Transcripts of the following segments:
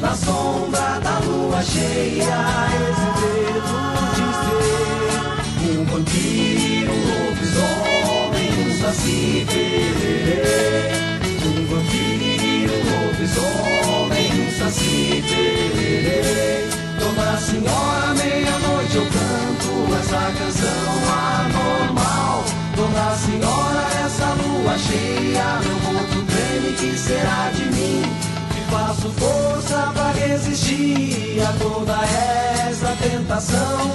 Na sombra da lua cheia, esse dedo de ser um vampiro, um lobisomem, um saci pererê. Um vampiro, um lobisomem, um saci pererê. Dona Senhora, meia-noite eu canto essa canção anormal. Dona Senhora, essa lua cheia, meu corpo treme, que será de mim? Faço força pra resistir a toda essa tentação.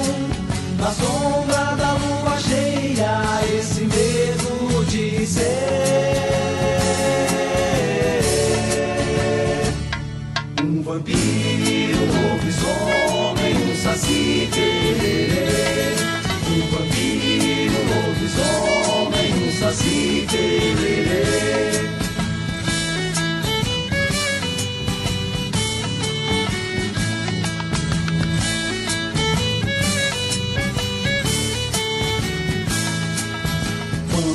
Na sombra da lua cheia, esse medo de ser um vampiro, um lobisomem, um saci. Um vampiro, um lobisomem, um saci pererê.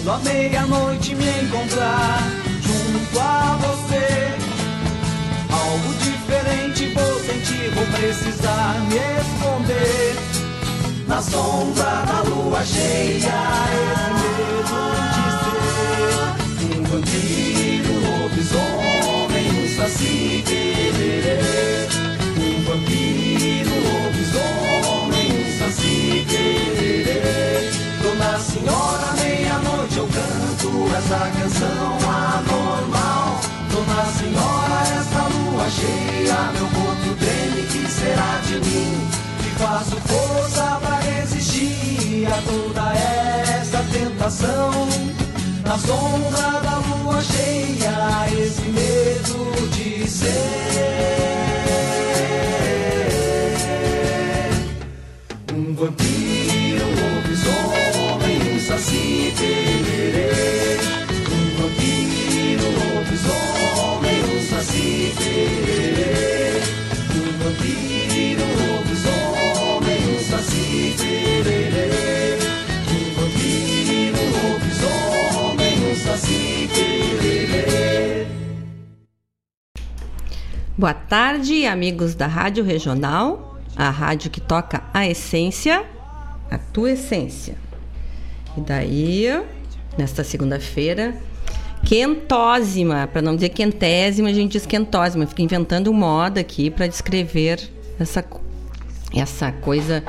Quando meia-noite me encontrar junto a você, algo diferente vou sentir, vou precisar me esconder. Na sombra da lua cheia, esse medo de ser um vampiro, um lobisomem, um saci pererê. Um vampiro, um lobisomem, um saci pererê. Dona Senhora, canto essa canção anormal. Dona Senhora, essa lua cheia, meu corpo treme, que será de mim? Que faço força pra resistir a toda essa tentação. Na sombra da lua cheia, esse medo de ser um vampiro, um lobisomem, um saci Boa tarde, amigos da Rádio Regional, a rádio que toca a essência, a tua essência. E daí, nesta segunda-feira, quentosima, para não dizer quentésima, a gente diz quentosima. Fica inventando moda aqui para descrever essa, essa coisa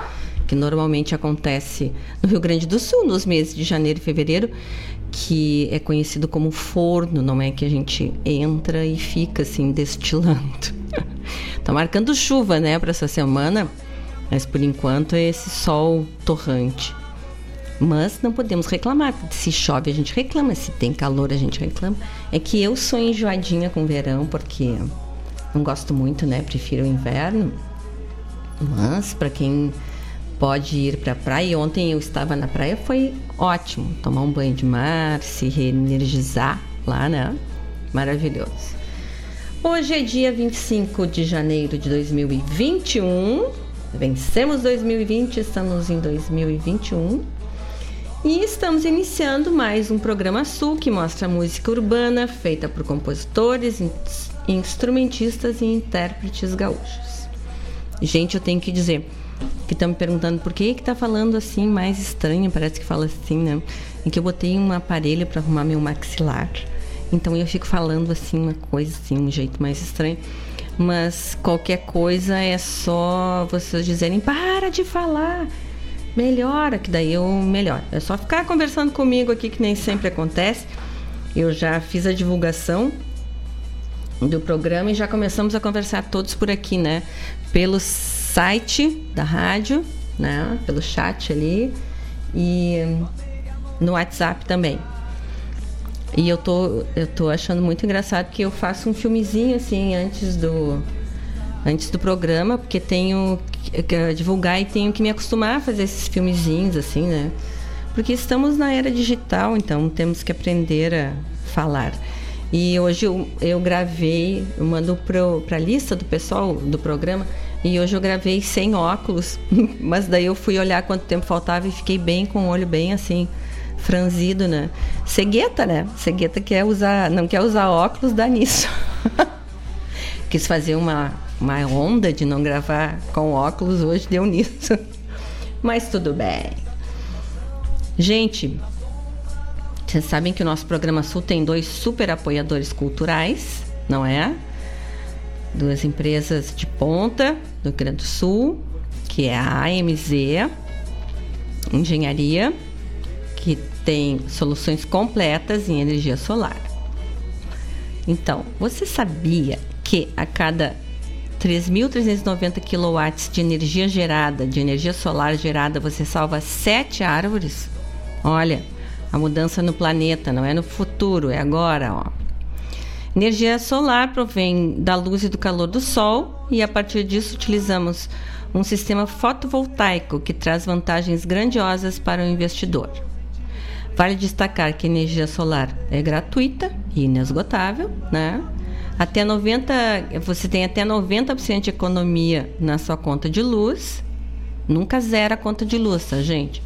que normalmente acontece no Rio Grande do Sul, nos meses de janeiro e fevereiro, que é conhecido como forno, não é que a gente entra e fica assim destilando. tá marcando chuva, né, para essa semana, mas por enquanto é esse sol torrante. Mas não podemos reclamar. Se chove, a gente reclama. Se tem calor, a gente reclama. É que eu sou enjoadinha com verão, porque não gosto muito, né? Prefiro o inverno. Mas para quem pode ir para a praia, ontem eu estava na praia, foi ótimo. Tomar um banho de mar, se reenergizar lá, né? Maravilhoso. Hoje é dia 25 de janeiro de 2021. Vencemos 2020, estamos em 2021. E estamos iniciando mais um programa Sul que mostra música urbana feita por compositores, ins- instrumentistas e intérpretes gaúchos. Gente, eu tenho que dizer que estão me perguntando por que que tá falando assim mais estranho, parece que fala assim, né? É que eu botei um aparelho para arrumar meu maxilar. Então eu fico falando assim uma coisa assim, um jeito mais estranho. Mas qualquer coisa é só vocês dizerem para de falar. Melhora, que daí eu melhor. É só ficar conversando comigo aqui que nem sempre acontece. Eu já fiz a divulgação do programa e já começamos a conversar todos por aqui, né? Pelo site da rádio, né? Pelo chat ali e no WhatsApp também. E eu tô, eu tô achando muito engraçado que eu faço um filmezinho assim antes do, antes do programa, porque tenho que divulgar e tenho que me acostumar a fazer esses filmezinhos, assim, né? Porque estamos na era digital, então temos que aprender a falar. E hoje eu, eu gravei, eu mando para a lista do pessoal do programa, e hoje eu gravei sem óculos, mas daí eu fui olhar quanto tempo faltava e fiquei bem com o olho bem assim, franzido, né? Cegueta, né? Cegueta quer usar, não quer usar óculos, dá nisso. Quis fazer uma, uma onda de não gravar com óculos, hoje deu nisso. Mas tudo bem. Gente, vocês sabem que o nosso programa Sul tem dois super apoiadores culturais, não é? Duas empresas de ponta do Rio Grande do Sul, que é a AMZ Engenharia, que tem soluções completas em energia solar. Então, você sabia que a cada 3.390 kW de energia gerada, de energia solar gerada, você salva 7 árvores? Olha, a mudança no planeta não é no futuro, é agora, ó. Energia solar provém da luz e do calor do sol e a partir disso utilizamos um sistema fotovoltaico que traz vantagens grandiosas para o investidor. Vale destacar que a energia solar é gratuita e inesgotável, né? Até 90, você tem até 90% de economia na sua conta de luz. Nunca zera a conta de luz, tá, gente?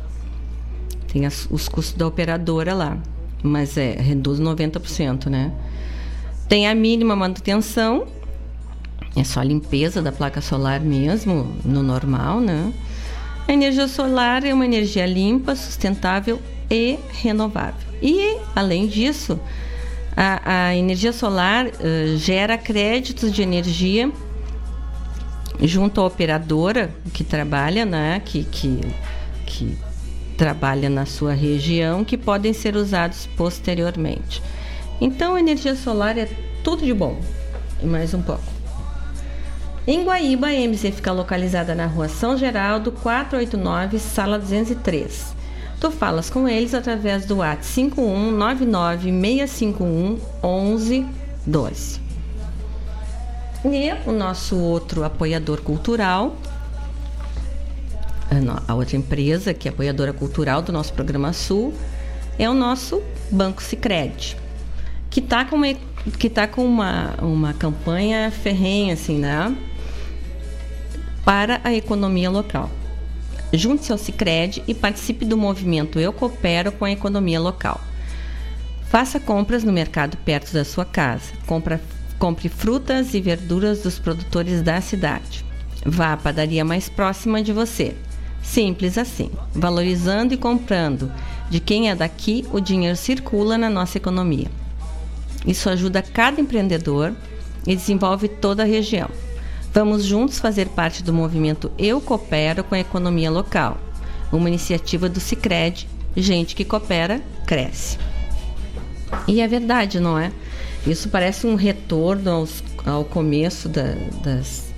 Tem as, os custos da operadora lá, mas é reduz 90%, né? Tem a mínima manutenção, é só limpeza da placa solar mesmo, no normal, né? A energia solar é uma energia limpa, sustentável e renovável. E, além disso, a, a energia solar uh, gera créditos de energia junto à operadora que trabalha, né? Que, que, que trabalha na sua região que podem ser usados posteriormente. Então, energia solar é tudo de bom e mais um pouco. Em Guaíba, a MC fica localizada na rua São Geraldo, 489, sala 203. Tu falas com eles através do WhatsApp 5199 651 1112. E o nosso outro apoiador cultural a outra empresa, que é apoiadora cultural do nosso programa Sul, é o nosso Banco Sicredi, que está com, uma, que tá com uma, uma campanha ferrenha, assim, né? Para a economia local. Junte-se ao Sicredi e participe do movimento Eu Coopero com a Economia Local. Faça compras no mercado perto da sua casa. Compra, compre frutas e verduras dos produtores da cidade. Vá à padaria mais próxima de você. Simples assim. Valorizando e comprando de quem é daqui, o dinheiro circula na nossa economia. Isso ajuda cada empreendedor e desenvolve toda a região. Vamos juntos fazer parte do movimento Eu Coopero com a Economia Local, uma iniciativa do Cicred. Gente que coopera, cresce. E é verdade, não é? Isso parece um retorno aos, ao começo da, das,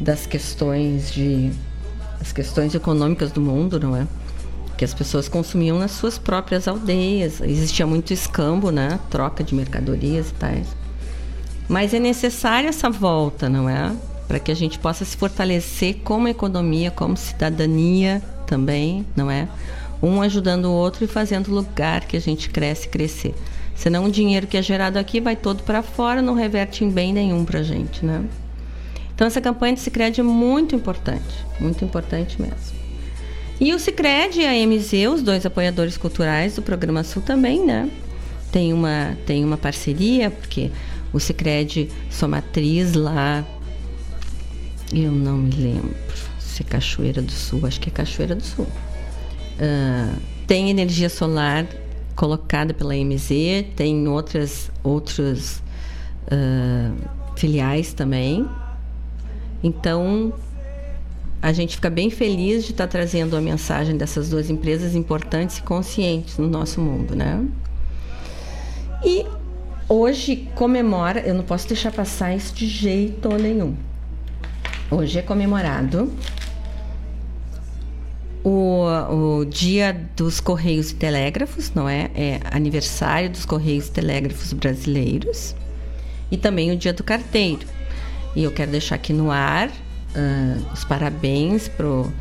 das questões de as questões econômicas do mundo, não é? Que as pessoas consumiam nas suas próprias aldeias. Existia muito escambo, né? Troca de mercadorias e tais. Mas é necessária essa volta, não é? Para que a gente possa se fortalecer como economia, como cidadania também, não é? Um ajudando o outro e fazendo lugar que a gente cresce crescer. Senão o dinheiro que é gerado aqui vai todo para fora, não reverte em bem nenhum para a gente, né? Então essa campanha do Sicredi é muito importante, muito importante mesmo. E o Sicredi e a MZ, os dois apoiadores culturais do Programa Sul também, né? Tem uma, tem uma parceria, porque o Sicredi, sua matriz lá, eu não me lembro se é Cachoeira do Sul, acho que é Cachoeira do Sul. Uh, tem energia solar colocada pela MZ, tem outras, outros uh, filiais também, então, a gente fica bem feliz de estar trazendo a mensagem dessas duas empresas importantes e conscientes no nosso mundo, né? E hoje comemora, eu não posso deixar passar isso de jeito nenhum. Hoje é comemorado o, o Dia dos Correios e Telégrafos, não é? É aniversário dos Correios e Telégrafos brasileiros e também o Dia do Carteiro. E eu quero deixar aqui no ar uh, os parabéns pro,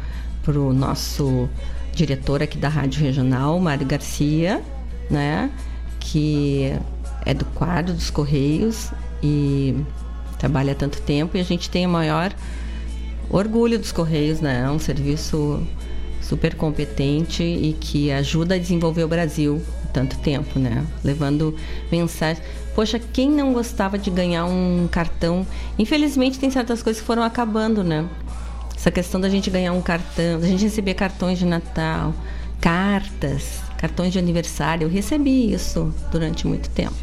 pro nosso diretor aqui da Rádio Regional, Mário Garcia, né? Que é do quadro dos Correios e trabalha há tanto tempo e a gente tem o maior orgulho dos Correios, né? É um serviço super competente e que ajuda a desenvolver o Brasil há tanto tempo, né? Levando mensagens. Poxa, quem não gostava de ganhar um cartão? Infelizmente tem certas coisas que foram acabando, né? Essa questão da gente ganhar um cartão, da gente receber cartões de Natal, cartas, cartões de aniversário. Eu recebi isso durante muito tempo.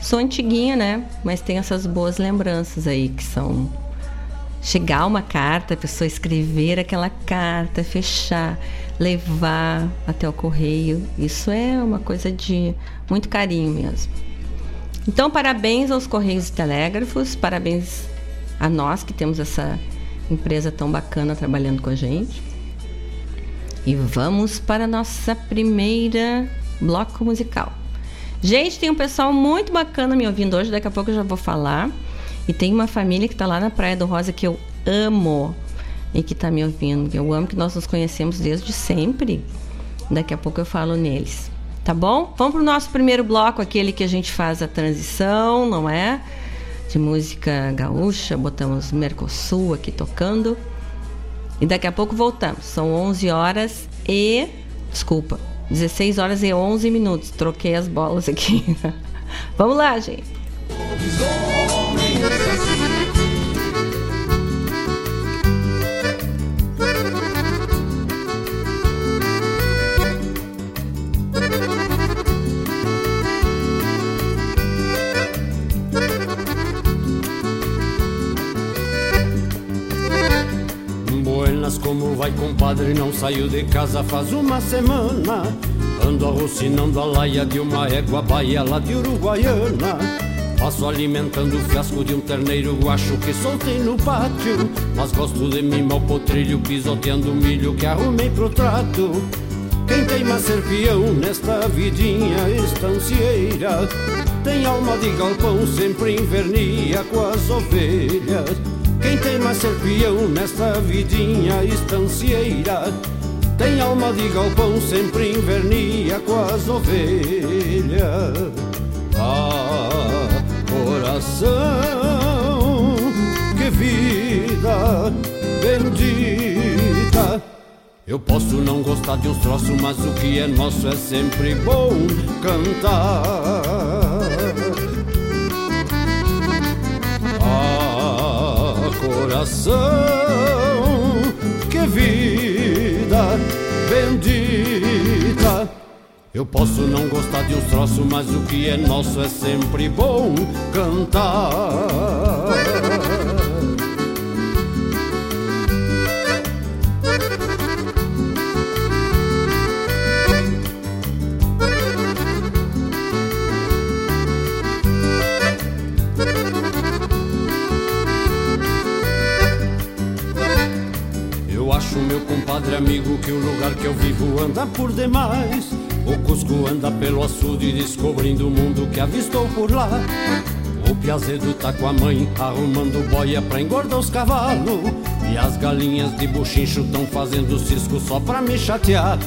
Sou antiguinha, né? Mas tenho essas boas lembranças aí que são chegar uma carta, a pessoa escrever aquela carta, fechar, levar até o correio. Isso é uma coisa de muito carinho mesmo. Então, parabéns aos Correios e Telégrafos, parabéns a nós que temos essa empresa tão bacana trabalhando com a gente. E vamos para a nossa primeira bloco musical. Gente, tem um pessoal muito bacana me ouvindo hoje, daqui a pouco eu já vou falar. E tem uma família que está lá na Praia do Rosa que eu amo e que está me ouvindo. Eu amo que nós nos conhecemos desde sempre. Daqui a pouco eu falo neles tá bom? Vamos pro nosso primeiro bloco, aquele que a gente faz a transição, não é? De música gaúcha, botamos Mercosul aqui tocando. E daqui a pouco voltamos. São 11 horas e. Desculpa, 16 horas e 11 minutos. Troquei as bolas aqui. Vamos lá, gente. Compadre? Não saiu de casa faz uma semana. Ando arrocinando a laia de uma égua baia lá de Uruguaiana. Passo alimentando o fiasco de um terneiro guacho que soltei no pátio. Mas gosto de mimar o potrilho, pisoteando o milho que arrumei pro trato. Quem teima ser peão nesta vidinha estancieira Tem alma de galpão, sempre invernia com as ovelhas quem tem mais ser nesta vidinha estancieira? Tem alma de galpão, sempre invernia com as ovelhas. Ah, coração, que vida bendita. Eu posso não gostar de uns troços, mas o que é nosso é sempre bom cantar. Coração, que vida bendita. Eu posso não gostar de uns troços, mas o que é nosso é sempre bom cantar. Amigo que o lugar que eu vivo anda por demais. O Cusco anda pelo açude descobrindo o mundo que avistou por lá. O Piazedo tá com a mãe arrumando boia pra engordar os cavalos. E as galinhas de buchincho tão fazendo cisco só pra me chatear.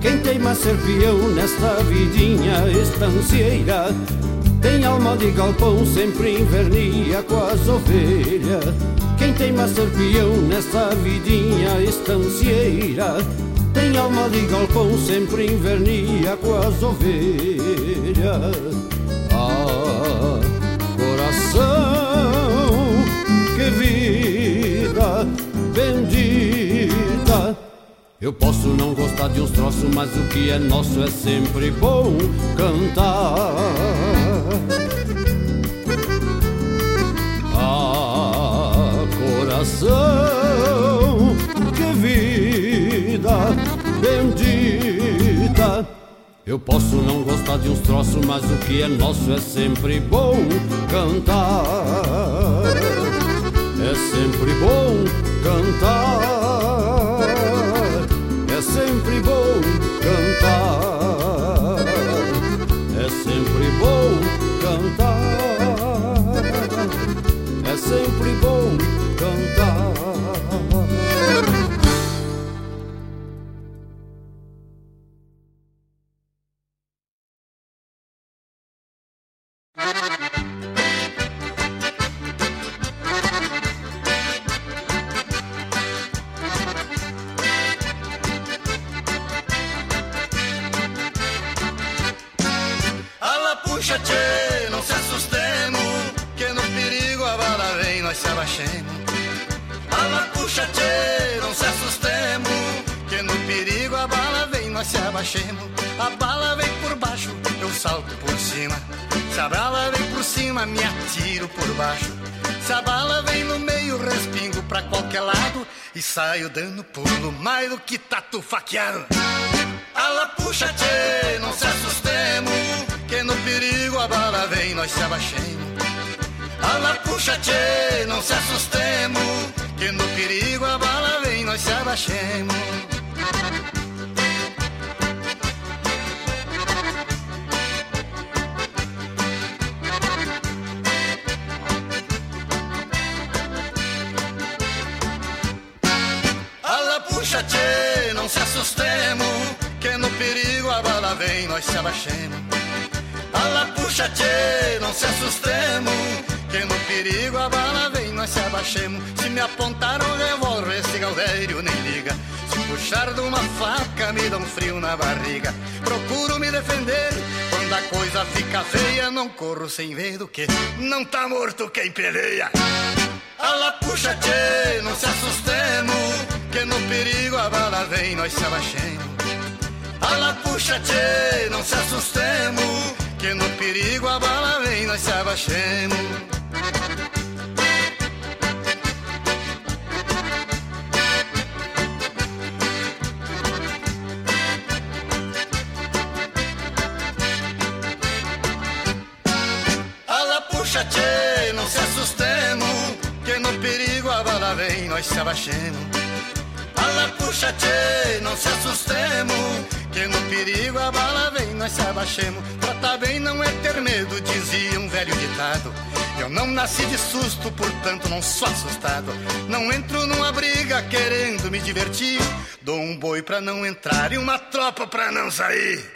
Quem tem mais ser nesta vidinha estancieira? Tem alma de galpão, sempre invernia com as ovelhas quem tem mais peão nessa vidinha estancieira Tem alma de galpão, sempre invernia com as ovelhas Ah, coração, que vida bendita eu posso não gostar de uns troços, mas o que é nosso é sempre bom cantar. Coração, que vida bendita. Eu posso não gostar de uns troços, mas o que é nosso é sempre bom cantar. É sempre bom cantar. É sempre bom cantar. É sempre bom cantar. É sempre qualquer lado e saio dando pulo mais do que tatu faqueado. Ala puxa, tchê, não se assustemos, que no perigo a bala vem, nós se abaixemos. Ala puxa, tchê, não se assustemos, que no perigo a bala vem, nós se abaixemos. Puxa, tchê, não se assustemos, que no perigo a bala vem, nós se abaixemos. Ala puxa, tchê, não se assustemos, que no perigo a bala vem, nós se abaixemos. Se me apontar um revólver, esse Galdério nem liga. Se puxar de uma faca, me dá um frio na barriga. Procuro me defender, quando a coisa fica feia, não corro sem ver do que não tá morto quem peleia. Ala puxa, tchê, não se assustemos, que no perigo a bala vem, nós se abaixemos. Ala puxa, tchê, não se assustemos, que no perigo a bala vem, nós se abaixemos. Puxa, tchê, não se assustemos, que no perigo a bala vem, nós se abaixemos. Ala puxa, tchê, não se assustemos, que no perigo a bala vem, nós se abaixemos. Trata bem não é ter medo, dizia um velho ditado. Eu não nasci de susto, portanto não sou assustado. Não entro numa briga querendo me divertir. Dou um boi pra não entrar e uma tropa pra não sair.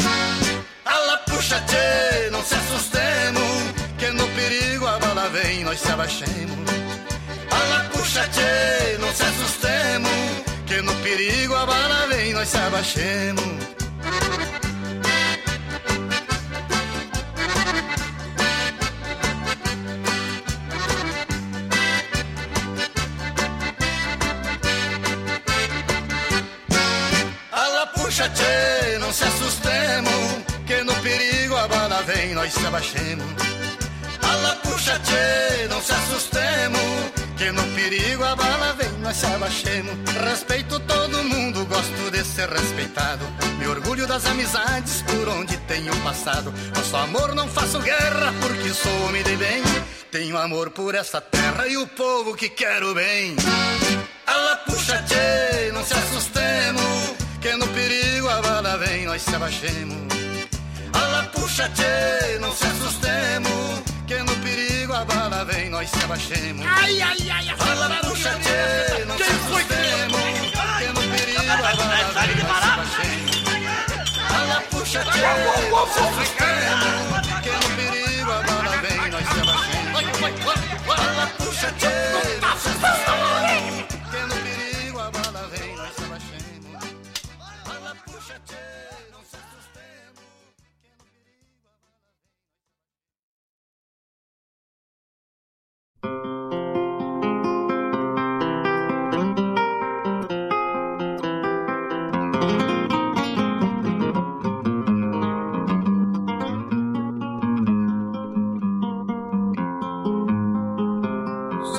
Ala puxa, tchê, não se assustemos, que no perigo a bala vem, nós se abaixemos. Ala puxa, tchê, não se assustemos, que no perigo a bala vem, nós se abaixemos. Ala puxa, tchê, não se assustemos, que no perigo a bala vem, nós se abaixemos. Ala puxa, tchê, não se assustemos, que no perigo a bala vem, nós se abaixemos. Respeito todo mundo, gosto de ser respeitado. Me orgulho das amizades por onde tenho passado. Nosso amor não faço guerra porque sou homem de bem. Tenho amor por essa terra e o povo que quero bem. Ala puxa, tchê, não se assustemos, que no perigo a bala vem, nós se abaixemos. Ala puxa, tchê, não se assustemos, que no perigo a bala vem, nós se abaixemos. Ai, ai, ai, Ala puxa, tchê, não se assustemos, que no perigo a bala vem, nós se abaixemos. Ala puxa, tchê, não que no perigo a bala vem, nós se abaixemos. Ala puxa, tchê,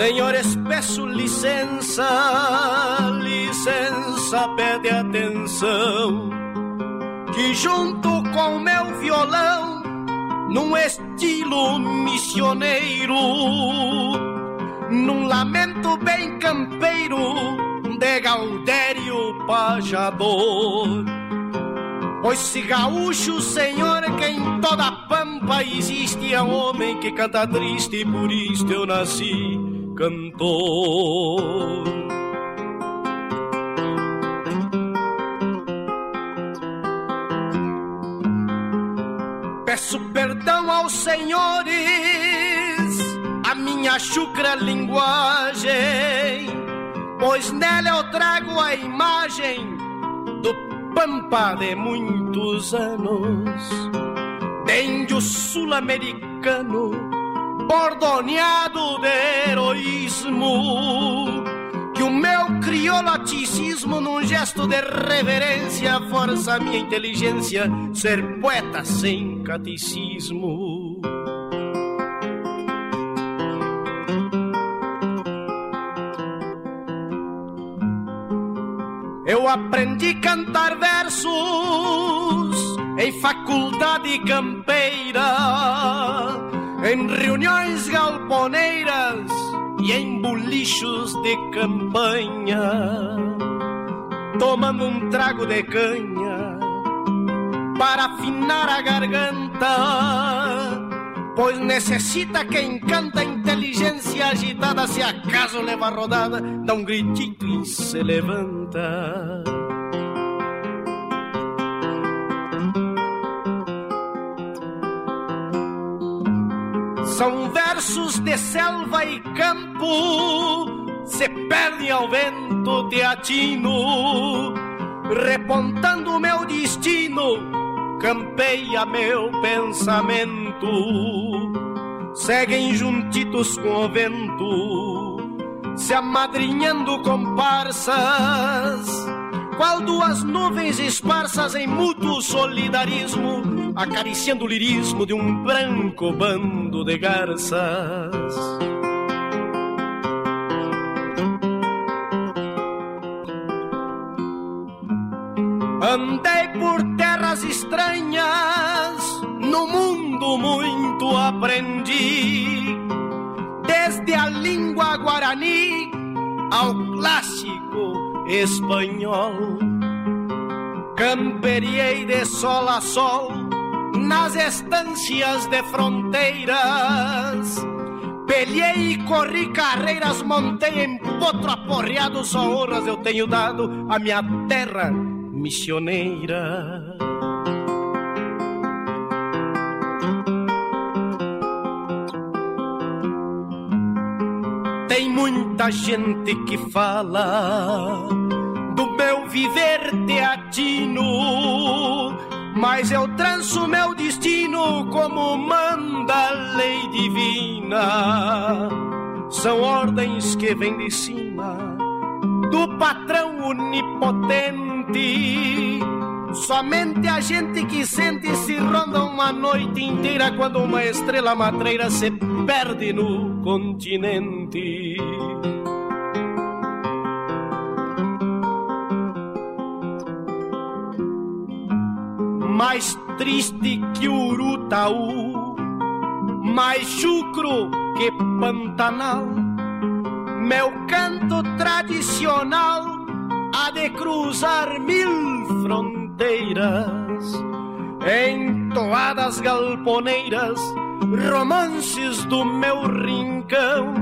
Senhores, peço licença, licença, pede atenção. Que junto com meu violão, num estilo missioneiro, num lamento bem campeiro de Gaudério Pajador. Pois se gaúcho, senhor, que em toda a pampa existe é um homem que canta triste e por isto eu nasci cantor. Peço perdão aos senhores, a minha chucra linguagem, pois nela eu trago a imagem do pampa de muitos anos, de índio sul-americano, bordoneado de heroísmo. Que o meu criolaticismo, num gesto de reverência, força a minha inteligência ser poeta sem catecismo. Eu aprendi cantar versos em faculdade campeira, em reuniões galponeiras e em bolichos de campanha, tomando um trago de canha para afinar a garganta. Pois necessita quem canta inteligência agitada, se acaso leva rodada, dá um gritito e se levanta. São versos de selva e campo, se perdem ao vento teatino, repontando meu destino, campeia meu pensamento. Seguem juntitos com o vento, se amadrinhando comparsas qual duas nuvens esparsas em mútuo solidarismo, acariciando o lirismo de um branco bando de garças. Andei por terras estranhas, no mundo muito aprendi, desde a língua guarani ao clássico espanhol. Camperiei de sol a sol nas estâncias de fronteiras. Pelhei e corri carreiras, montei em potro aporreado, só honras eu tenho dado à minha terra missioneira. Tem muita gente que fala do meu viver teatino, mas eu tranço meu destino como manda a lei divina. São ordens que vêm de cima do patrão onipotente. Somente a gente que sente se ronda uma noite inteira quando uma estrela matreira se perde no continente. Mais triste que Urutaú, mais chucro que Pantanal, meu canto tradicional há de cruzar mil fronteiras, em toadas galponeiras, romances do meu rincão,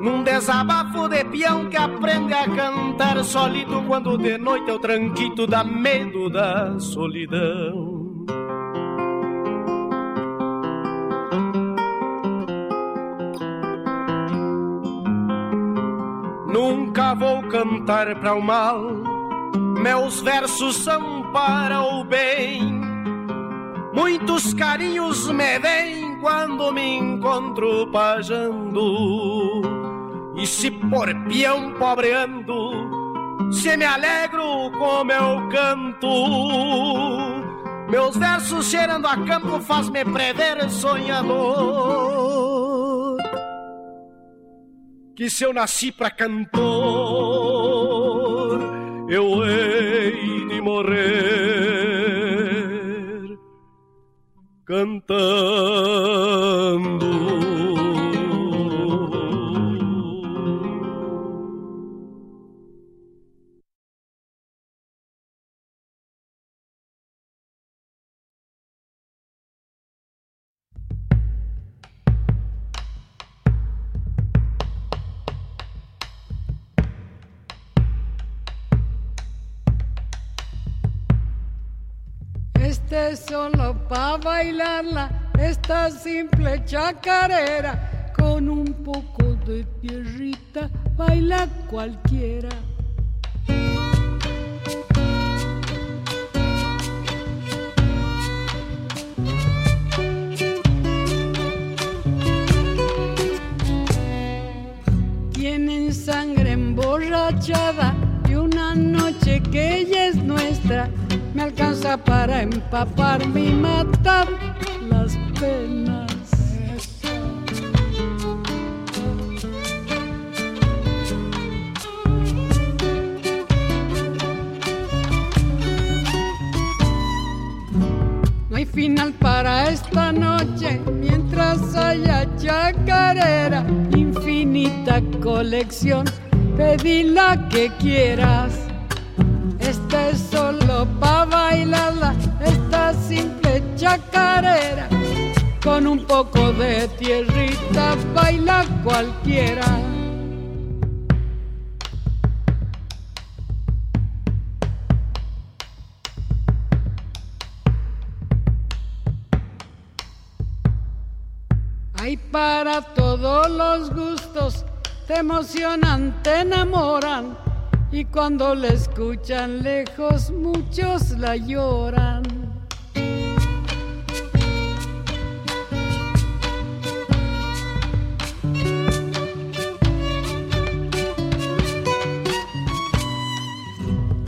num desabafo de peão que aprende a cantar solito quando de noite é o tranquito dá medo da solidão. Nunca vou cantar para o mal, meus versos são para o bem. Muitos carinhos me vêm quando me encontro pajando. E se por peão pobreando, se me alegro com meu canto. Meus versos cheirando a campo faz-me prever sonhador que se eu nasci pra cantor, eu hei de morrer cantando. solo para bailarla esta simple chacarera. Con un poco de tierrita baila cualquiera. Tienen sangre emborrachada y una noche que ella es nuestra me alcanza para empaparme y matar las penas. No hay final para esta noche mientras haya chacarera, infinita colección, pedí la que quieras. Esta es solo para esta simple chacarera, con un poco de tierrita baila cualquiera. Hay para todos los gustos, te emocionan, te enamoran. Y cuando la escuchan lejos, muchos la lloran.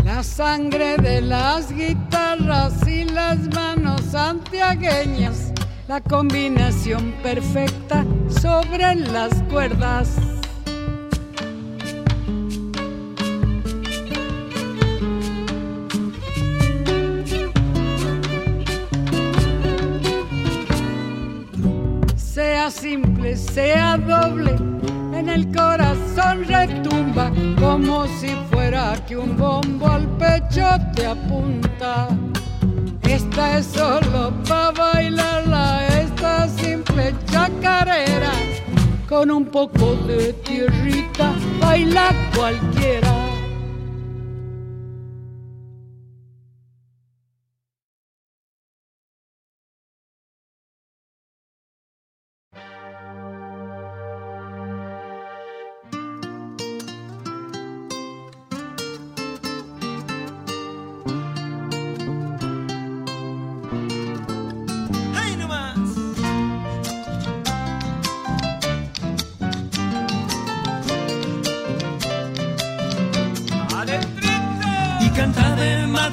La sangre de las guitarras y las manos santiagueñas la combinación perfecta sobre las cuerdas. Simple, sea doble, en el corazón retumba como si fuera que un bombo al pecho te apunta. Esta es solo para bailarla, esta simple chacarera. Con un poco de tierrita baila cualquiera.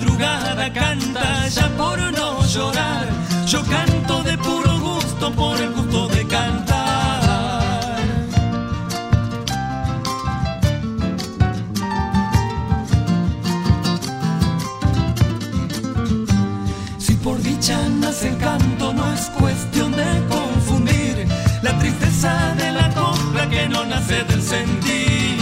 Madrugada, canta ya por no llorar. Yo canto de puro gusto por el gusto de cantar. Si por dicha nace el canto, no es cuestión de confundir la tristeza de la copla que no nace del sentir.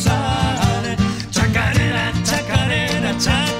사네 착하네 나 착하네 나 착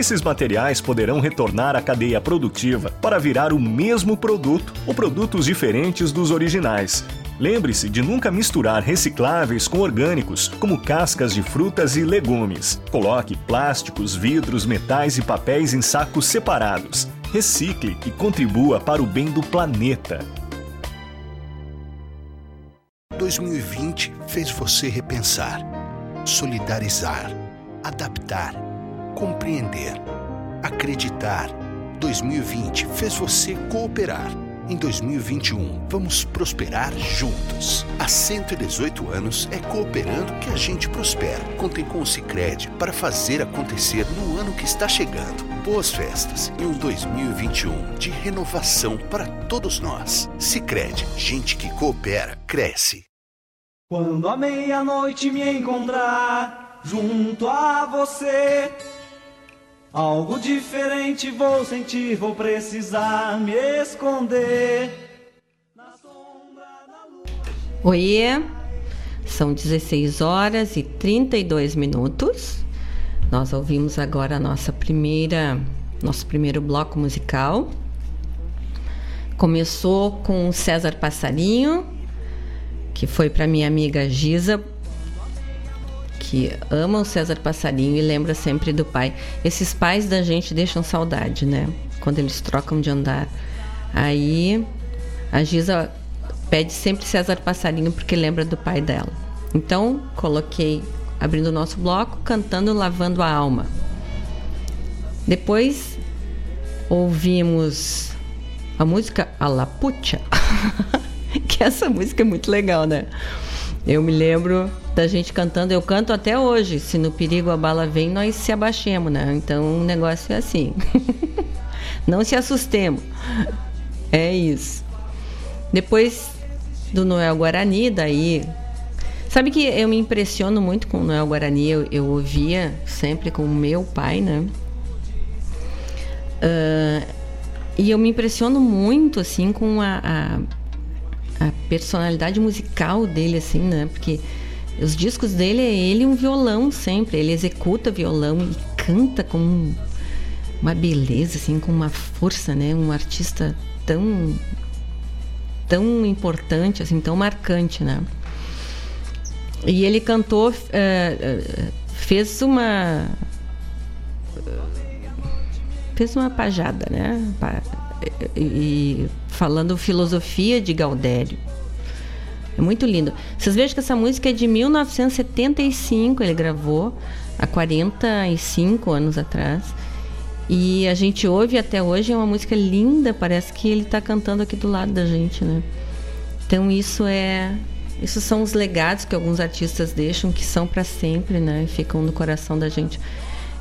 Esses materiais poderão retornar à cadeia produtiva para virar o mesmo produto ou produtos diferentes dos originais. Lembre-se de nunca misturar recicláveis com orgânicos, como cascas de frutas e legumes. Coloque plásticos, vidros, metais e papéis em sacos separados. Recicle e contribua para o bem do planeta. 2020 fez você repensar, solidarizar, adaptar, compreender, acreditar 2020 fez você cooperar. Em 2021, vamos prosperar juntos. Há 118 anos é cooperando que a gente prospera. Contem com o Cicred para fazer acontecer no ano que está chegando. Boas festas e um 2021 de renovação para todos nós. Cicred, gente que coopera, cresce. Quando a meia-noite me encontrar junto a você. Algo diferente vou sentir, vou precisar me esconder. Oiê, são 16 horas e 32 minutos. Nós ouvimos agora a nossa primeira, nosso primeiro bloco musical. Começou com César Passarinho, que foi para minha amiga Giza que ama o César Passarinho e lembra sempre do pai. Esses pais da gente deixam saudade, né? Quando eles trocam de andar. Aí a Giza pede sempre César Passarinho porque lembra do pai dela. Então, coloquei, abrindo o nosso bloco, cantando Lavando a Alma. Depois ouvimos a música A La Pucha, que essa música é muito legal, né? Eu me lembro da gente cantando, eu canto até hoje. Se no perigo a bala vem, nós se abaixemos, né? Então o negócio é assim. Não se assustemos. É isso. Depois do Noel Guarani, daí. Sabe que eu me impressiono muito com o Noel Guarani, eu, eu ouvia sempre com o meu pai, né? Uh, e eu me impressiono muito, assim, com a, a a personalidade musical dele, assim, né? Porque os discos dele é ele um violão sempre. Ele executa violão e canta com uma beleza, assim, com uma força, né? Um artista tão tão importante, assim, tão marcante, né? E ele cantou, uh, fez uma fez uma pajada, né? E falando filosofia de Gaudério. É muito lindo. Vocês vejam que essa música é de 1975, ele gravou há 45 anos atrás. E a gente ouve até hoje, é uma música linda, parece que ele está cantando aqui do lado da gente, né? Então isso é isso são os legados que alguns artistas deixam que são para sempre, né? Ficam no coração da gente.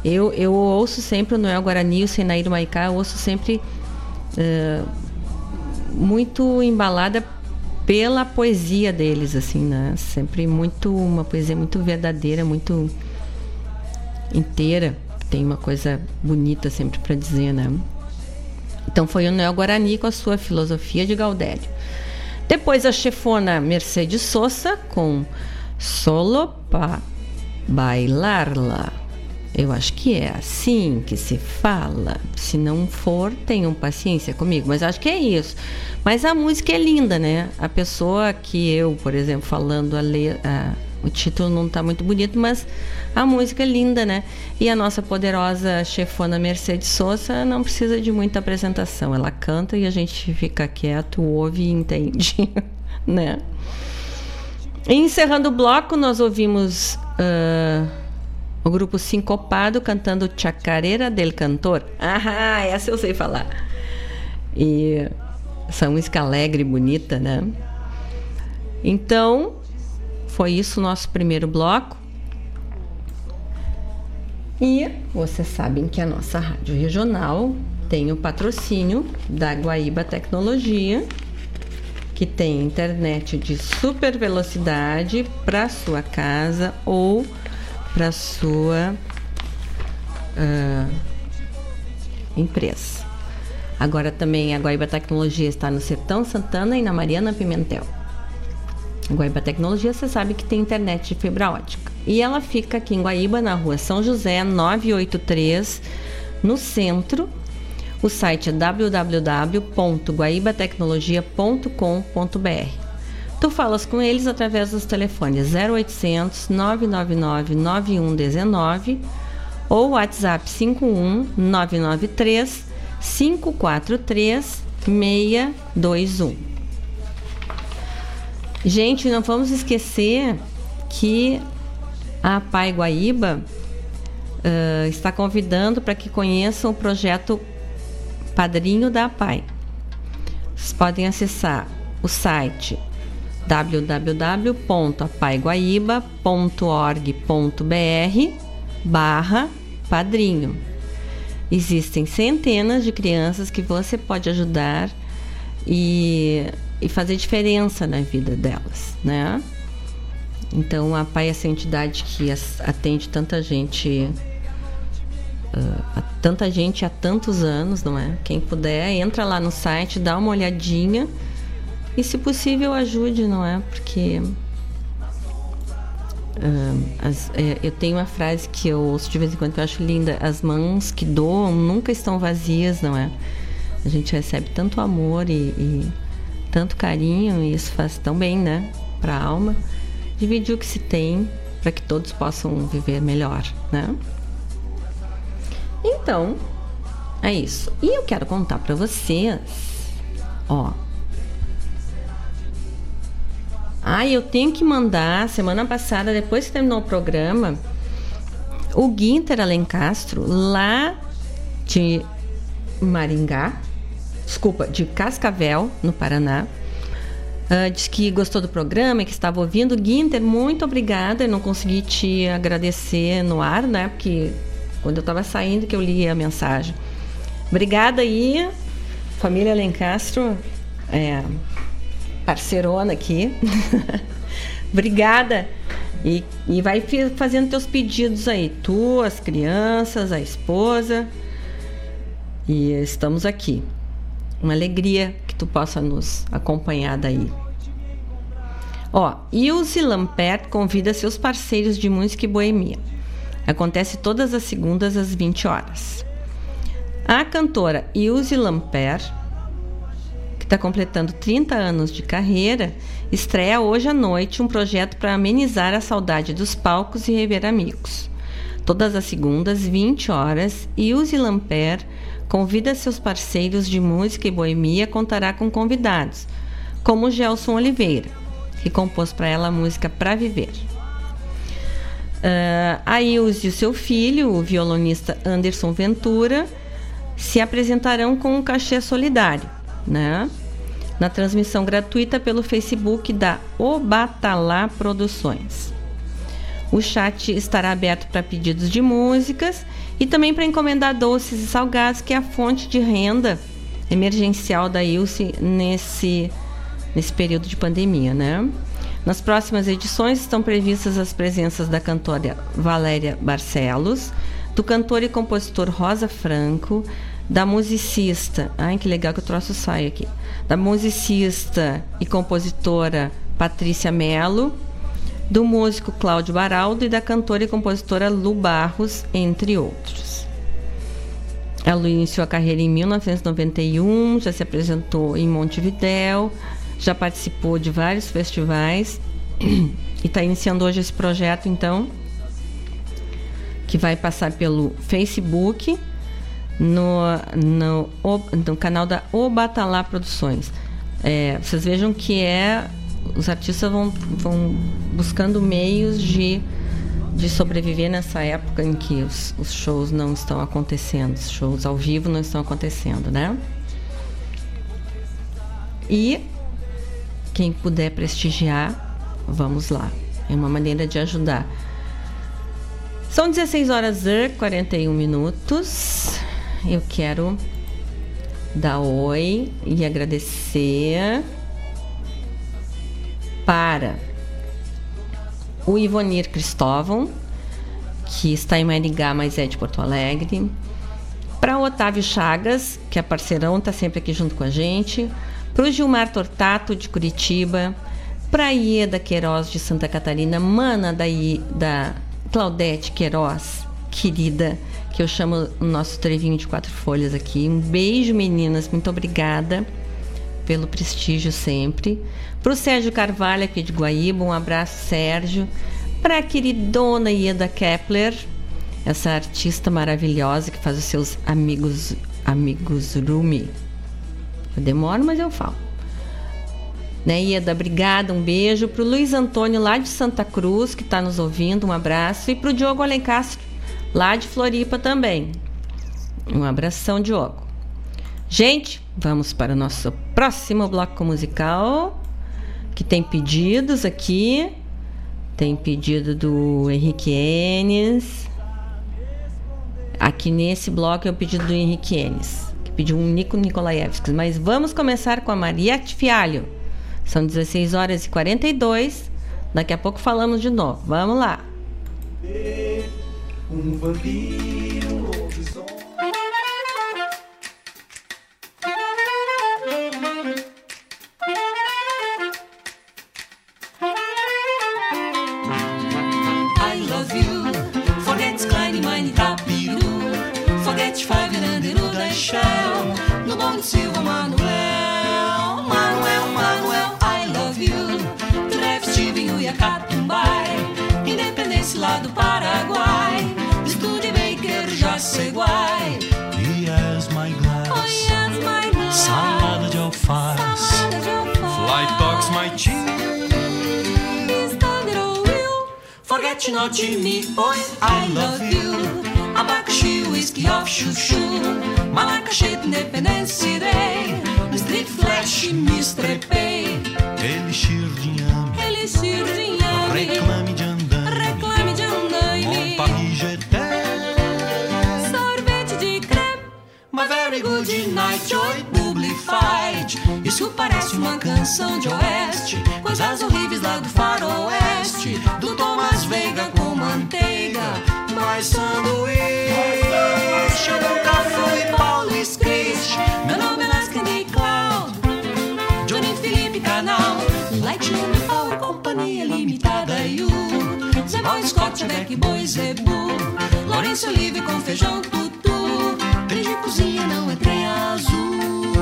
Eu, eu ouço sempre o Noel Guarani, o Senaíro Maicá, eu ouço sempre uh, muito embalada pela poesia deles, assim, né? Sempre muito uma poesia muito verdadeira, muito inteira. Tem uma coisa bonita sempre para dizer, né? Então foi o Neo-Guarani com a sua filosofia de Gaudério. Depois a chefona Mercedes Sosa com Solo pa bailarla. Eu acho que é assim que se fala. Se não for, tenham paciência comigo, mas acho que é isso. Mas a música é linda, né? A pessoa que eu, por exemplo, falando a, le... a... o título não está muito bonito, mas a música é linda, né? E a nossa poderosa chefona Mercedes Sosa não precisa de muita apresentação. Ela canta e a gente fica quieto, ouve e entende, né? Encerrando o bloco, nós ouvimos uh, o grupo Sincopado cantando Chacareira del Cantor. Ah, essa eu sei falar. E essa música alegre e bonita, né? Então, foi isso o nosso primeiro bloco. E vocês sabem que a nossa rádio regional tem o patrocínio da Guaíba Tecnologia, que tem internet de super velocidade para sua casa ou para sua uh, empresa. Agora também a Guaíba Tecnologia está no Sertão Santana e na Mariana Pimentel. A Guaíba Tecnologia, você sabe que tem internet de fibra ótica. E ela fica aqui em Guaíba, na rua São José, 983, no centro. O site é www.guaibatecnologia.com.br. Tu falas com eles através dos telefones 0800 999 9119 ou WhatsApp 51 993 543 621. Gente, não vamos esquecer que a Pai Guaíba uh, está convidando para que conheçam o projeto Padrinho da Pai. Vocês podem acessar o site www.apaiguaíba.org.br barra padrinho Existem centenas de crianças que você pode ajudar e, e fazer diferença na vida delas, né? Então, a PAI é essa entidade que atende tanta gente, uh, tanta gente há tantos anos, não é? Quem puder, entra lá no site, dá uma olhadinha e, se possível, ajude, não é? Porque Uh, as, é, eu tenho uma frase que eu ouço de vez em quando que eu acho linda: as mãos que doam nunca estão vazias, não é? A gente recebe tanto amor e, e tanto carinho e isso faz tão bem, né, para a alma. Dividir o que se tem para que todos possam viver melhor, né? Então, é isso. E eu quero contar para vocês, ó, ah, eu tenho que mandar, semana passada, depois que terminou o programa, o Guinter Alencastro, lá de Maringá, desculpa, de Cascavel, no Paraná, uh, disse que gostou do programa e que estava ouvindo. Guinter, muito obrigada. Eu não consegui te agradecer no ar, né? Porque quando eu estava saindo que eu li a mensagem. Obrigada aí, família Alencastro. É, parceirona aqui. Obrigada. E, e vai fazendo teus pedidos aí, tu, as crianças, a esposa. E estamos aqui. Uma alegria que tu possa nos acompanhar daí. Ó, Ilse Lampert convida seus parceiros de música e boemia. Acontece todas as segundas às 20 horas. A cantora Ilse Lampert está completando 30 anos de carreira, estreia hoje à noite um projeto para amenizar a saudade dos palcos e rever amigos. Todas as segundas, 20 horas, Ilse Lamper convida seus parceiros de música e boemia contará com convidados, como Gelson Oliveira, que compôs para ela a música Pra Viver. Uh, a Ilse e o seu filho, o violonista Anderson Ventura, se apresentarão com um cachê solidário né? Na transmissão gratuita pelo Facebook da Obatalá Produções. O chat estará aberto para pedidos de músicas e também para encomendar doces e salgados, que é a fonte de renda emergencial da Ilse nesse, nesse período de pandemia, né? Nas próximas edições estão previstas as presenças da cantora Valéria Barcelos, do cantor e compositor Rosa Franco, da musicista. Ai, que legal que o troço sai aqui. Da musicista e compositora Patrícia Mello, do músico Cláudio Baraldo e da cantora e compositora Lu Barros, entre outros. Ela iniciou a carreira em 1991, já se apresentou em Montevidéu, já participou de vários festivais e está iniciando hoje esse projeto, então, que vai passar pelo Facebook, no, no, no canal da Obatalá Produções. É, vocês vejam que é os artistas vão, vão buscando meios de, de sobreviver nessa época em que os, os shows não estão acontecendo, os shows ao vivo não estão acontecendo, né? E quem puder prestigiar, vamos lá. É uma maneira de ajudar. São 16 horas e 41 minutos. Eu quero dar oi e agradecer para o Ivonir Cristóvão, que está em Maringá, mas é de Porto Alegre. Para o Otávio Chagas, que é parceirão, está sempre aqui junto com a gente. Para o Gilmar Tortato, de Curitiba. Para a Ieda Queiroz, de Santa Catarina. Mana da, I, da Claudete Queiroz, querida, que eu chamo o nosso trevinho de quatro folhas aqui. Um beijo, meninas. Muito obrigada pelo prestígio sempre. Para o Sérgio Carvalho, aqui de Guaíba, um abraço, Sérgio. Para a queridona Ieda Kepler, essa artista maravilhosa que faz os seus amigos, amigos Rumi. Eu demoro, mas eu falo. Né, Ieda, obrigada, um beijo. Para o Luiz Antônio, lá de Santa Cruz, que está nos ouvindo, um abraço. E para o Diogo Alencastro, lá de Floripa também. Um abração, Diogo. Gente, vamos para o nosso próximo bloco musical, que tem pedidos aqui. Tem pedido do Henrique Enes. Aqui nesse bloco é o pedido do Henrique Enes, que pediu um Nico Nikolaevski. Mas vamos começar com a Mariette Fialho. São 16 horas e 42. Daqui a pouco falamos de novo. Vamos lá. Um vampiro lobisomem. I love you. Forget kleine meine Tapiru. Forget Fagnando da Shell. No Bom Silva Manuel. Manuel, Manuel, I love you. Treve Steven Uiacatumbai. Independência lá do Paraguai. Sei guai. Yes, my glass. Oh, yes, my glass. Salada de alface. Salada de alface. Fly talks my cheese. Forget not me, boy, I love you. Abacaxi, whisky of chuchu. Malacachete, independência day. No street flash, me estrepei. Elixir de inhame. Elixir de inhame. Reclame de good night, joy, public fight. Isso parece uma canção de oeste. Coisas horríveis lá do faroeste. Do Thomas Veiga com manteiga. Mais sanduíche. Eu nunca fui Paulo Scris. Meu nome é Lascany Cloud. Johnny Felipe Canal. Light Name Power Companhia Limitada. E o Zé Boy Scott, Beck Boy Zebu. Lourenço Olive com feijão tutu. Trem de cozinha não é azul.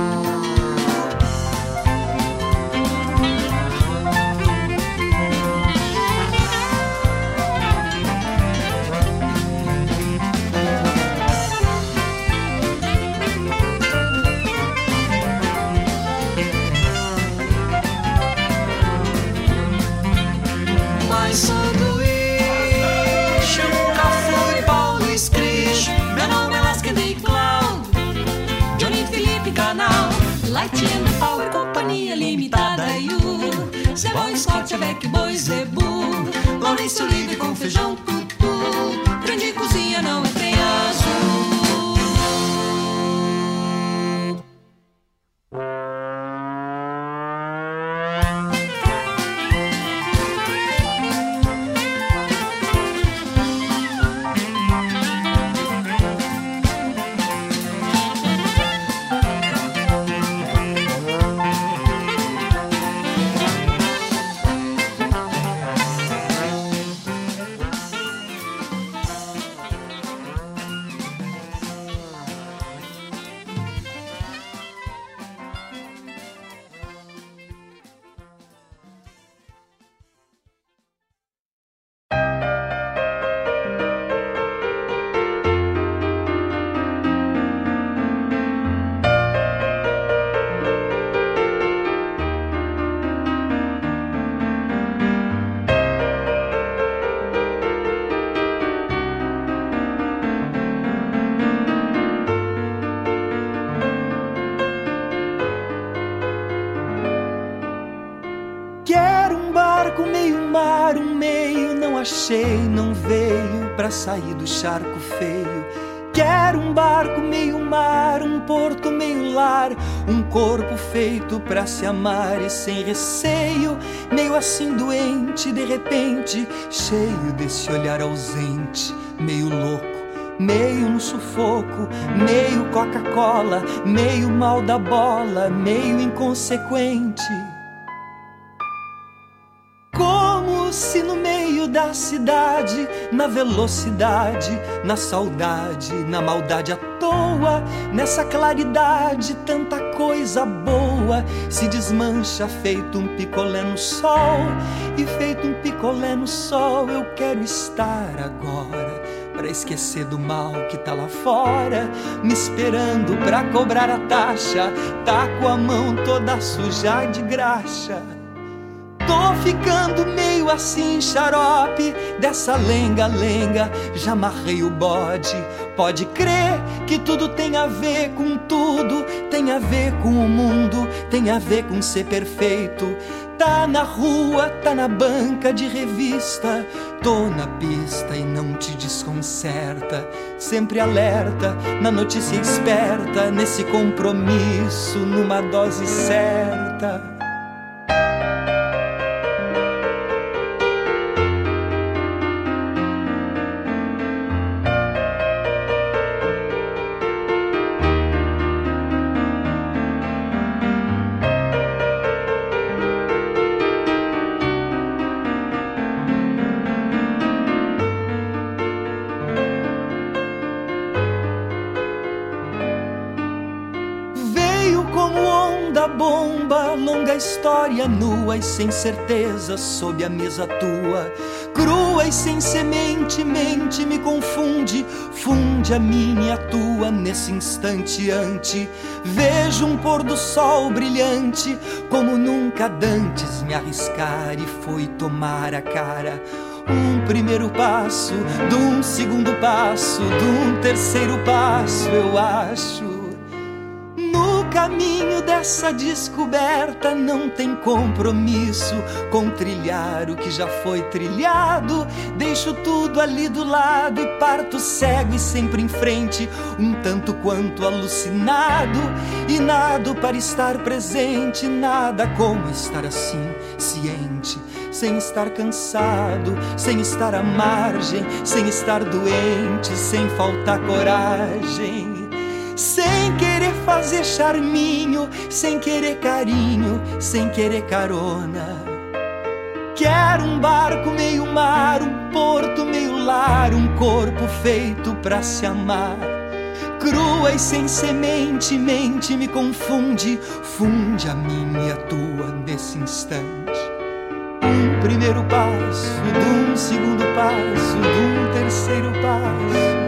Boy Scott, Avec Boy Zebu, Lourenço Livre com feijão tutu, sair do charco feio. Quero um barco meio mar, um porto meio lar, um corpo feito pra se amar e sem receio, meio assim doente, de repente, cheio desse olhar ausente, meio louco meio no sufoco, meio Coca-Cola, meio mal da bola, meio inconsequente. Da cidade, na velocidade, na saudade, na maldade à toa, nessa claridade, tanta coisa boa se desmancha feito um picolé no sol. E feito um picolé no sol, eu quero estar agora para esquecer do mal que tá lá fora, me esperando pra cobrar a taxa. Tá com a mão toda suja de graxa. Tô ficando meio assim, xarope, dessa lenga-lenga, já amarrei o bode. Pode crer que tudo tem a ver com tudo, tem a ver com o mundo, tem a ver com ser perfeito. Tá na rua, tá na banca de revista, tô na pista e não te desconcerta. Sempre alerta, na notícia esperta, nesse compromisso, numa dose certa. E sem certeza sob a mesa tua. Crua e sem semente, mente me confunde, funde a minha e a tua nesse instante ante. Vejo um pôr do sol brilhante, como nunca dantes me arriscar e foi tomar a cara. Um primeiro passo, de um segundo passo, de um terceiro passo, eu acho. Caminho dessa descoberta não tem compromisso com trilhar o que já foi trilhado. Deixo tudo ali do lado e parto cego e sempre em frente, um tanto quanto alucinado. E nado para estar presente, nada como estar assim, ciente. Sem estar cansado, sem estar à margem, sem estar doente, sem faltar coragem. Sem querer fazer charminho, sem querer carinho, sem querer carona. Quero um barco meio mar, um porto meio lar, um corpo feito pra se amar. Crua e sem semente, mente me confunde, funde a minha e a tua nesse instante. Um primeiro passo, de um segundo passo, de um terceiro passo.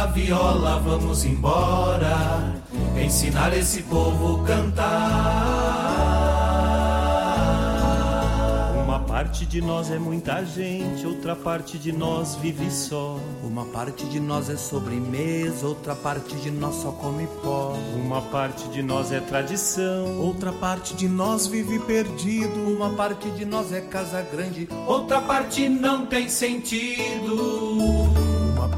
A viola, vamos embora, ensinar esse povo cantar. Uma parte de nós é muita gente, outra parte de nós vive só. Uma parte de nós é sobremesa, outra parte de nós só come pó. Uma parte de nós é tradição, outra parte de nós vive perdido. Uma parte de nós é casa grande, outra parte não tem sentido.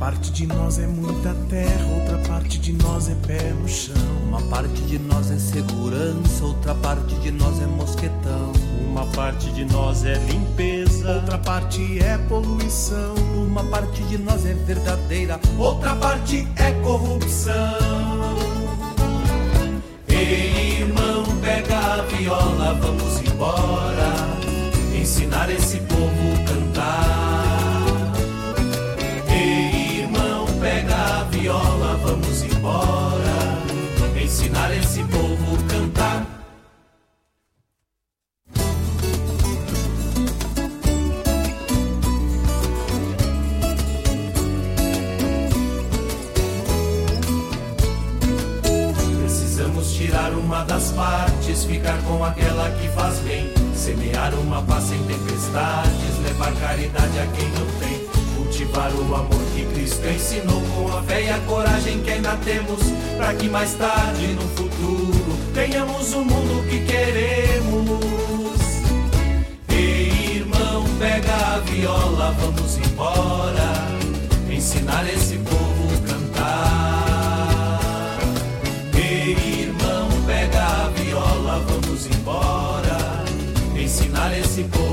Uma parte de nós é muita terra, outra parte de nós é pé no chão. Uma parte de nós é segurança, outra parte de nós é mosquetão. Uma parte de nós é limpeza, outra parte é poluição. Uma parte de nós é verdadeira, outra parte é corrupção. Ei, irmão, pega a viola, vamos embora, ensinar esse povo uma das partes, ficar com aquela que faz bem. Semear uma paz sem tempestades, levar caridade a quem não tem. Cultivar o amor que Cristo ensinou com a fé e a coragem que ainda temos, para que mais tarde, no futuro, tenhamos o mundo que queremos. Ei, irmão, pega a viola, vamos embora, ensinar esse participou.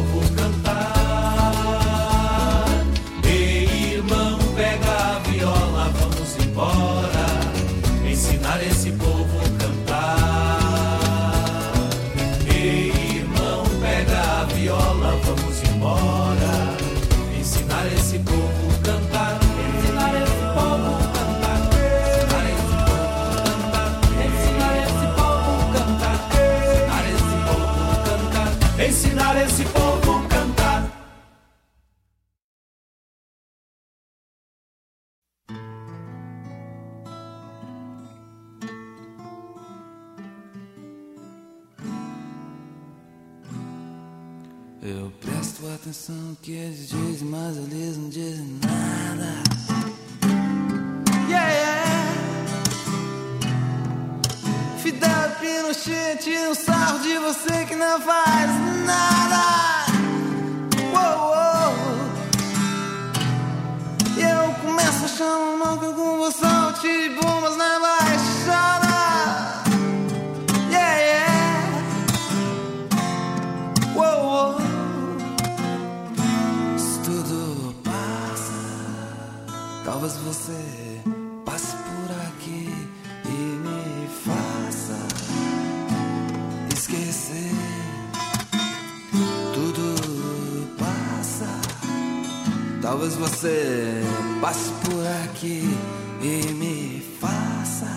Que eles dizem, mas eles não dizem nada. Yeah, yeah. Fidel Pinochet tira um sarro de você que não faz nada. Uou, uou. E eu começo achando mal que com você eu bombas você passe por aqui e me faça esquecer. Tudo passa. Talvez você passe por aqui e me faça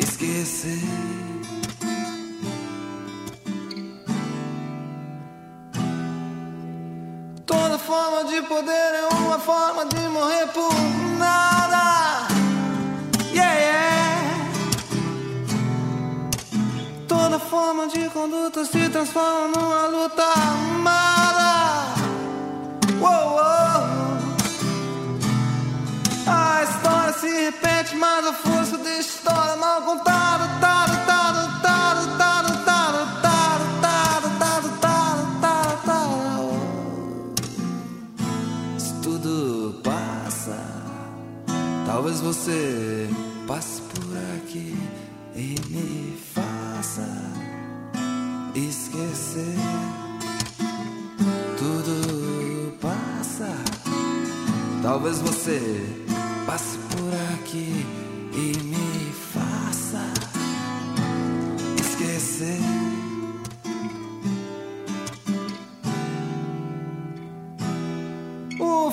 esquecer. Toda forma de poder é uma forma de morrer por nada. Yeah, yeah. Toda forma de conduta se transforma numa luta armada. Uou, uou. A história se repete, mas a força você passe por aqui e me faça esquecer. Tudo passa. Talvez você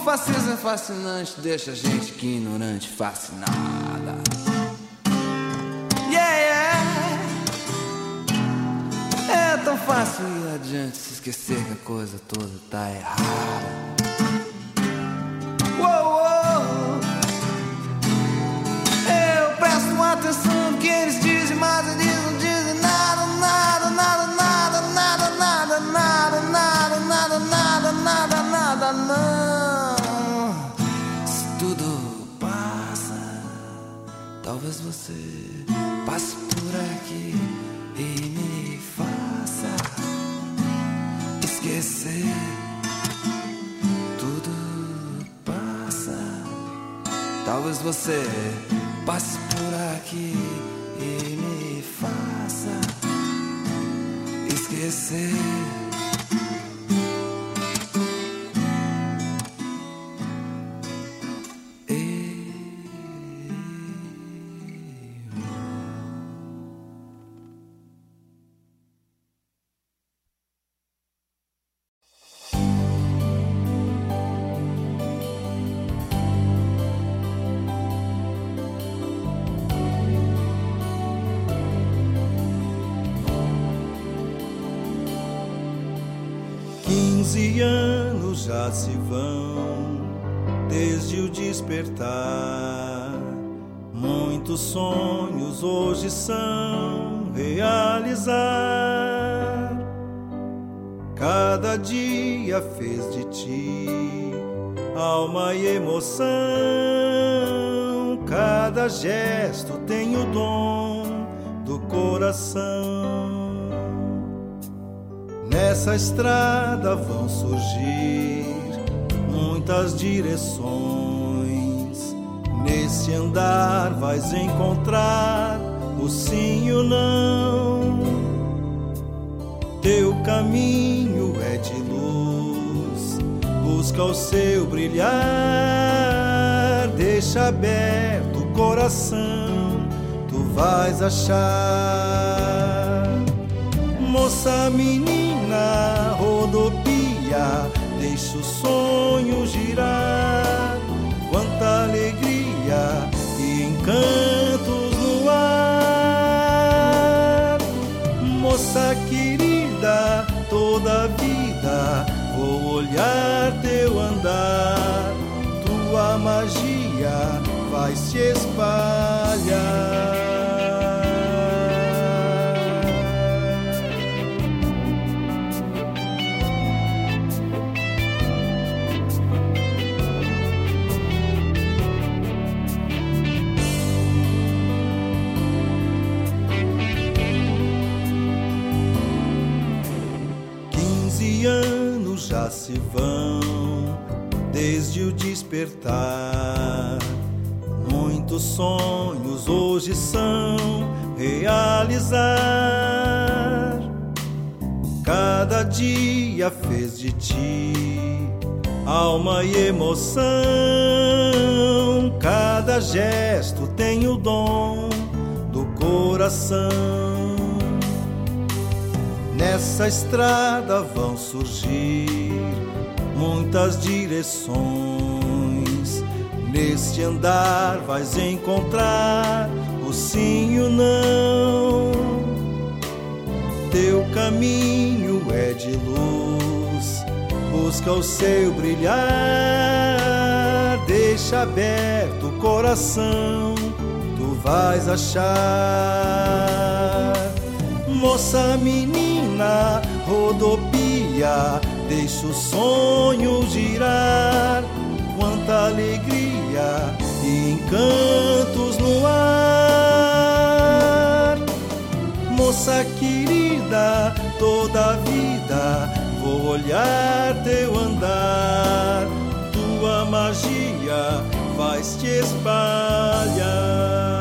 O fascismo é fascinante, deixa a gente que ignorante fascinada. Yeah, yeah. É tão fácil ir adiante se esquecer que a coisa toda tá errada. Talvez você passe por aqui e me faça esquecer. Nessa estrada vão surgir muitas direções. Nesse andar vais encontrar o sim e o não. Teu caminho é de luz, busca o seu brilhar. Deixa aberto o coração, tu vais achar. Moça menina, rodopia, deixa o sonho girar. Quanta alegria e encantos no ar. Moça querida, toda a vida vou olhar teu andar. Tua magia vai se espalhar. Anos já se vão desde o despertar. Muitos sonhos hoje são realizar. Cada dia fez de ti alma e emoção. Cada gesto tem o dom do coração. Nessa estrada vão surgir muitas direções. Neste andar vais encontrar o sim e o não. Teu caminho é de luz, busca o seu brilhar. Deixa aberto o coração, tu vais achar. Moça menina, rodopia, deixa o sonho girar. Quanta alegria e encantos no ar. Moça querida, toda a vida vou olhar teu andar. Tua magia vai se espalhar.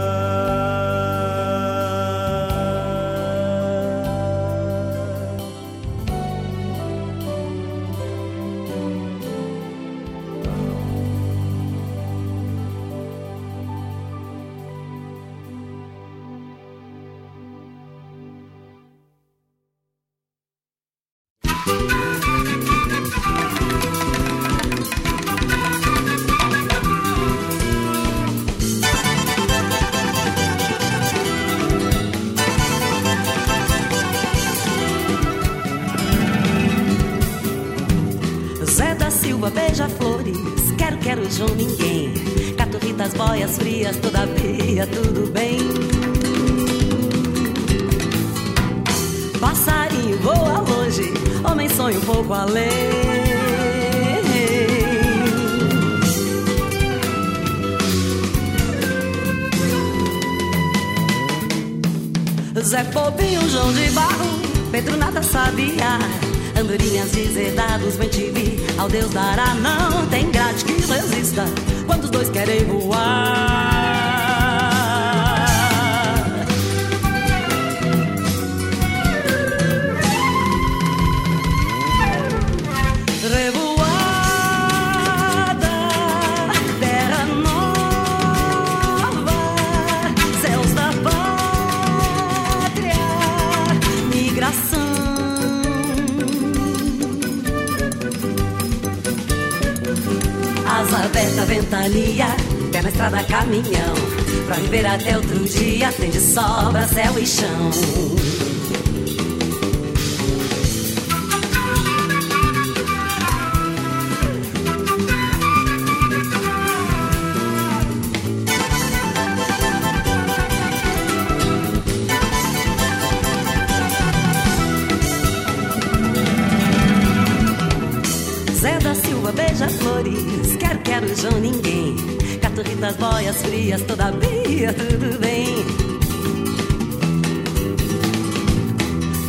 Quero, João, ninguém. Caturritas, boias frias, todavia, tudo bem. Passarinho voa longe, homem sonha um pouco além. Zé Bobinho, João de Barro, Pedro nada sabia. Andorinhas deserdados, bem te vi. Ao Deus dará, não tem grade que resista. Quando os dois querem voar. Ventania, pé na estrada, caminhão. Pra viver até outro dia, tem de sobra céu e chão. Caturritas, boias frias, todavia, tudo bem.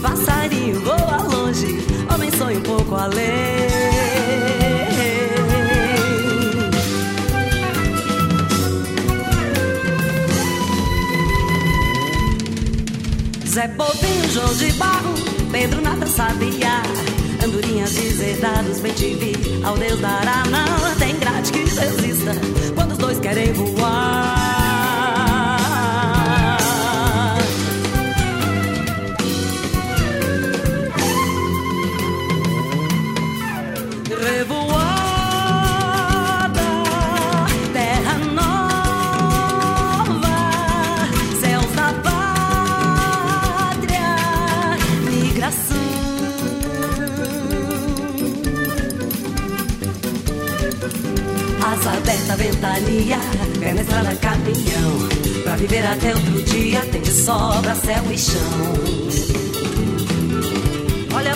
Passarinho voa longe, homem sonha um pouco além. Zé Bobinho, João de Barro, Pedro nada sabia. Andorinhas deserdados, bem te vi. Ao Deus dará, não tem grade que resista. Quando os dois querem voar. Ventania, pé na estrada, caminhão. Pra viver até outro dia, tem de sobra céu e chão. Olha a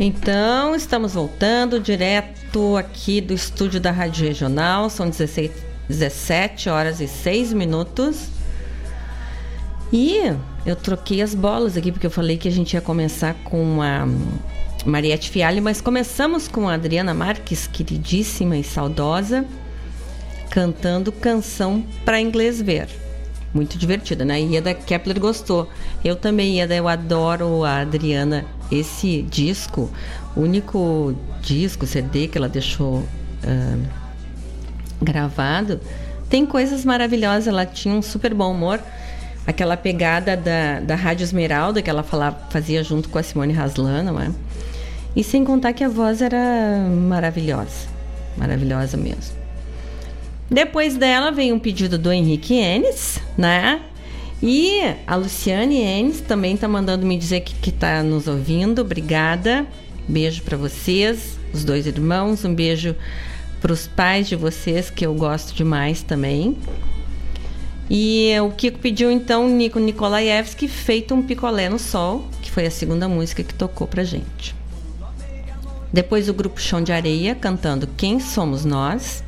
Então, estamos voltando direto aqui do estúdio da Rádio Regional. São 16, 17 horas e 6 minutos. E eu troquei as bolas aqui, porque eu falei que a gente ia começar com a Mariette Fialho, mas começamos com a Adriana Marques, queridíssima e saudosa, cantando canção para inglês ver. Muito divertida, né? Ieda Kepler gostou. Eu também, Ieda, eu adoro a Adriana esse disco, único disco, CD que ela deixou uh, gravado, tem coisas maravilhosas. Ela tinha um super bom humor. Aquela pegada da, da Rádio Esmeralda que ela falava, fazia junto com a Simone Haslan, não é? E sem contar que a voz era maravilhosa. Maravilhosa mesmo. Depois dela veio um pedido do Henrique Enes, né? E a Luciane Enes também está mandando me dizer que está nos ouvindo. Obrigada. Beijo para vocês, os dois irmãos. Um beijo para os pais de vocês, que eu gosto demais também. E o Kiko pediu então Nico Nikolaevski, Feito um Picolé no Sol, que foi a segunda música que tocou pra gente. Depois o grupo Chão de Areia cantando Quem Somos Nós.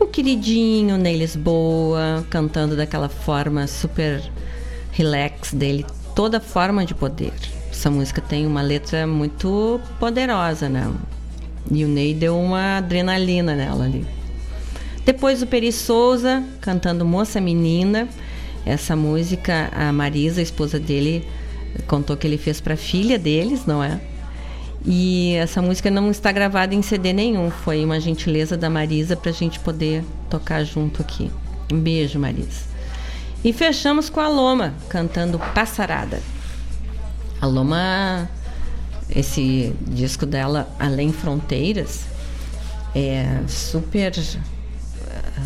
O queridinho Ney Lisboa cantando daquela forma super relax dele, toda forma de poder. Essa música tem uma letra muito poderosa, né? E o Ney deu uma adrenalina nela ali. Depois o Peri Souza cantando Moça Menina. Essa música, a Marisa, a esposa dele, contou que ele fez para filha deles, não é? E essa música não está gravada em CD nenhum, foi uma gentileza da Marisa para a gente poder tocar junto aqui. Um beijo, Marisa. E fechamos com a Loma cantando Passarada. A Loma, esse disco dela, Além Fronteiras, é super uh,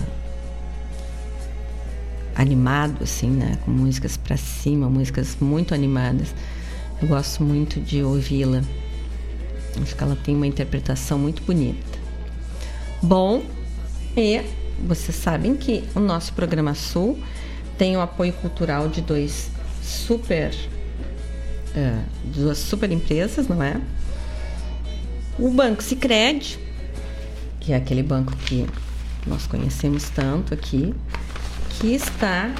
animado, assim, né? Com músicas para cima, músicas muito animadas. Eu gosto muito de ouvi-la. Acho que ela tem uma interpretação muito bonita. Bom, e vocês sabem que o nosso programa Sul tem o apoio cultural de dois super uh, duas super empresas, não é? O Banco Sicredi, que é aquele banco que nós conhecemos tanto aqui, que está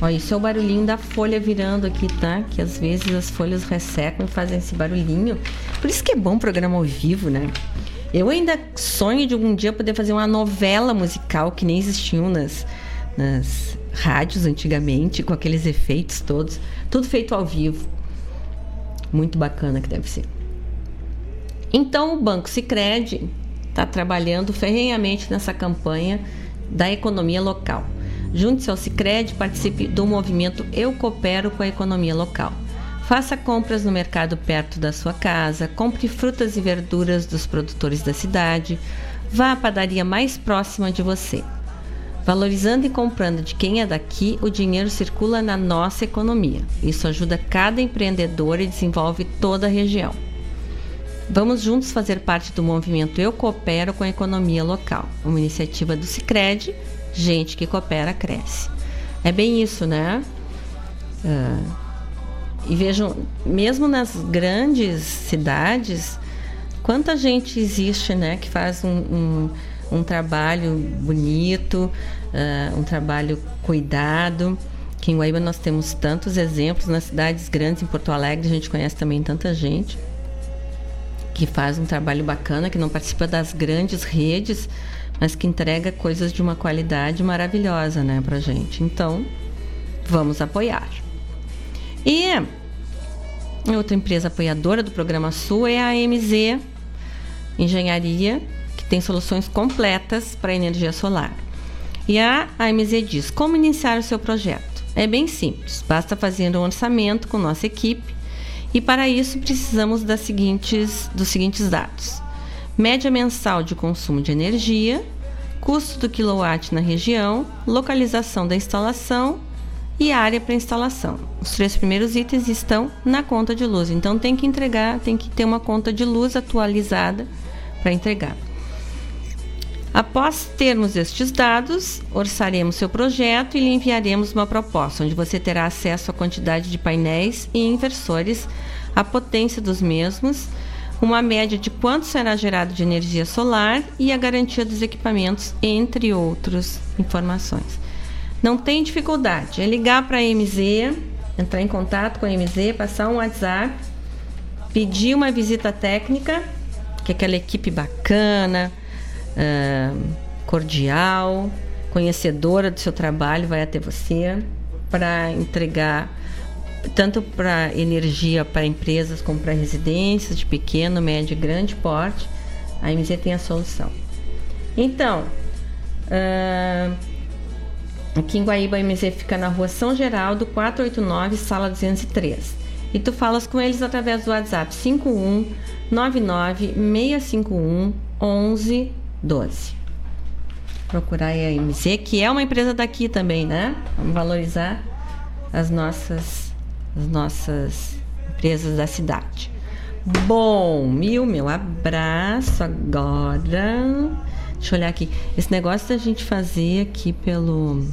Ó, isso é o barulhinho da folha virando aqui, tá? Que às vezes as folhas ressecam e fazem esse barulhinho. Por isso que é bom programa ao vivo, né? Eu ainda sonho de algum dia poder fazer uma novela musical que nem existiam nas, nas rádios antigamente, com aqueles efeitos todos. Tudo feito ao vivo. Muito bacana que deve ser. Então o Banco Sicredi está trabalhando ferrenhamente nessa campanha da economia local. Junte-se ao Sicredi, participe do movimento Eu Coopero com a Economia Local. Faça compras no mercado perto da sua casa, compre frutas e verduras dos produtores da cidade, vá à padaria mais próxima de você. Valorizando e comprando de quem é daqui, o dinheiro circula na nossa economia. Isso ajuda cada empreendedor e desenvolve toda a região. Vamos juntos fazer parte do movimento Eu Coopero com a Economia Local, uma iniciativa do Sicredi gente que coopera cresce. É bem isso, né? Uh, e vejam, mesmo nas grandes cidades, quanta gente existe, né, que faz um, um, um trabalho bonito, uh, um trabalho cuidado. Que em Guaíba nós temos tantos exemplos, nas cidades grandes, em Porto Alegre, a gente conhece também tanta gente que faz um trabalho bacana, que não participa das grandes redes, mas que entrega coisas de uma qualidade maravilhosa, né, pra gente. Então, vamos apoiar. E outra empresa apoiadora do programa Sul é a MZ Engenharia, que tem soluções completas para energia solar. E a AMZ diz: como iniciar o seu projeto? É bem simples, basta fazer um orçamento com nossa equipe e para isso precisamos das seguintes, dos seguintes dados: média mensal de consumo de energia, custo do quilowatt na região, localização da instalação e área para instalação. Os três primeiros itens estão na conta de luz, então tem que entregar, tem que ter uma conta de luz atualizada para entregar. Após termos estes dados, orçaremos seu projeto e lhe enviaremos uma proposta, onde você terá acesso à quantidade de painéis e inversores, a potência dos mesmos, uma média de quanto será gerado de energia solar e a garantia dos equipamentos, entre outras informações. Não tem dificuldade, é ligar para a MZ, entrar em contato com a MZ, passar um WhatsApp, pedir uma visita técnica, que é aquela equipe bacana, uh, cordial, conhecedora do seu trabalho, vai até você para entregar tanto para energia para empresas como para residências de pequeno, médio e grande porte, a MZ tem a solução. Então, uh, aqui em Guaíba, a MZ fica na rua São Geraldo, 489, sala 203. E tu falas com eles através do WhatsApp 5199 651 1112. Procurar a MZ, que é uma empresa daqui também, né? Vamos valorizar as nossas, as nossas empresas da cidade. Bom, Mil, meu abraço agora. Deixa eu olhar aqui. Esse negócio da gente fazer aqui pelo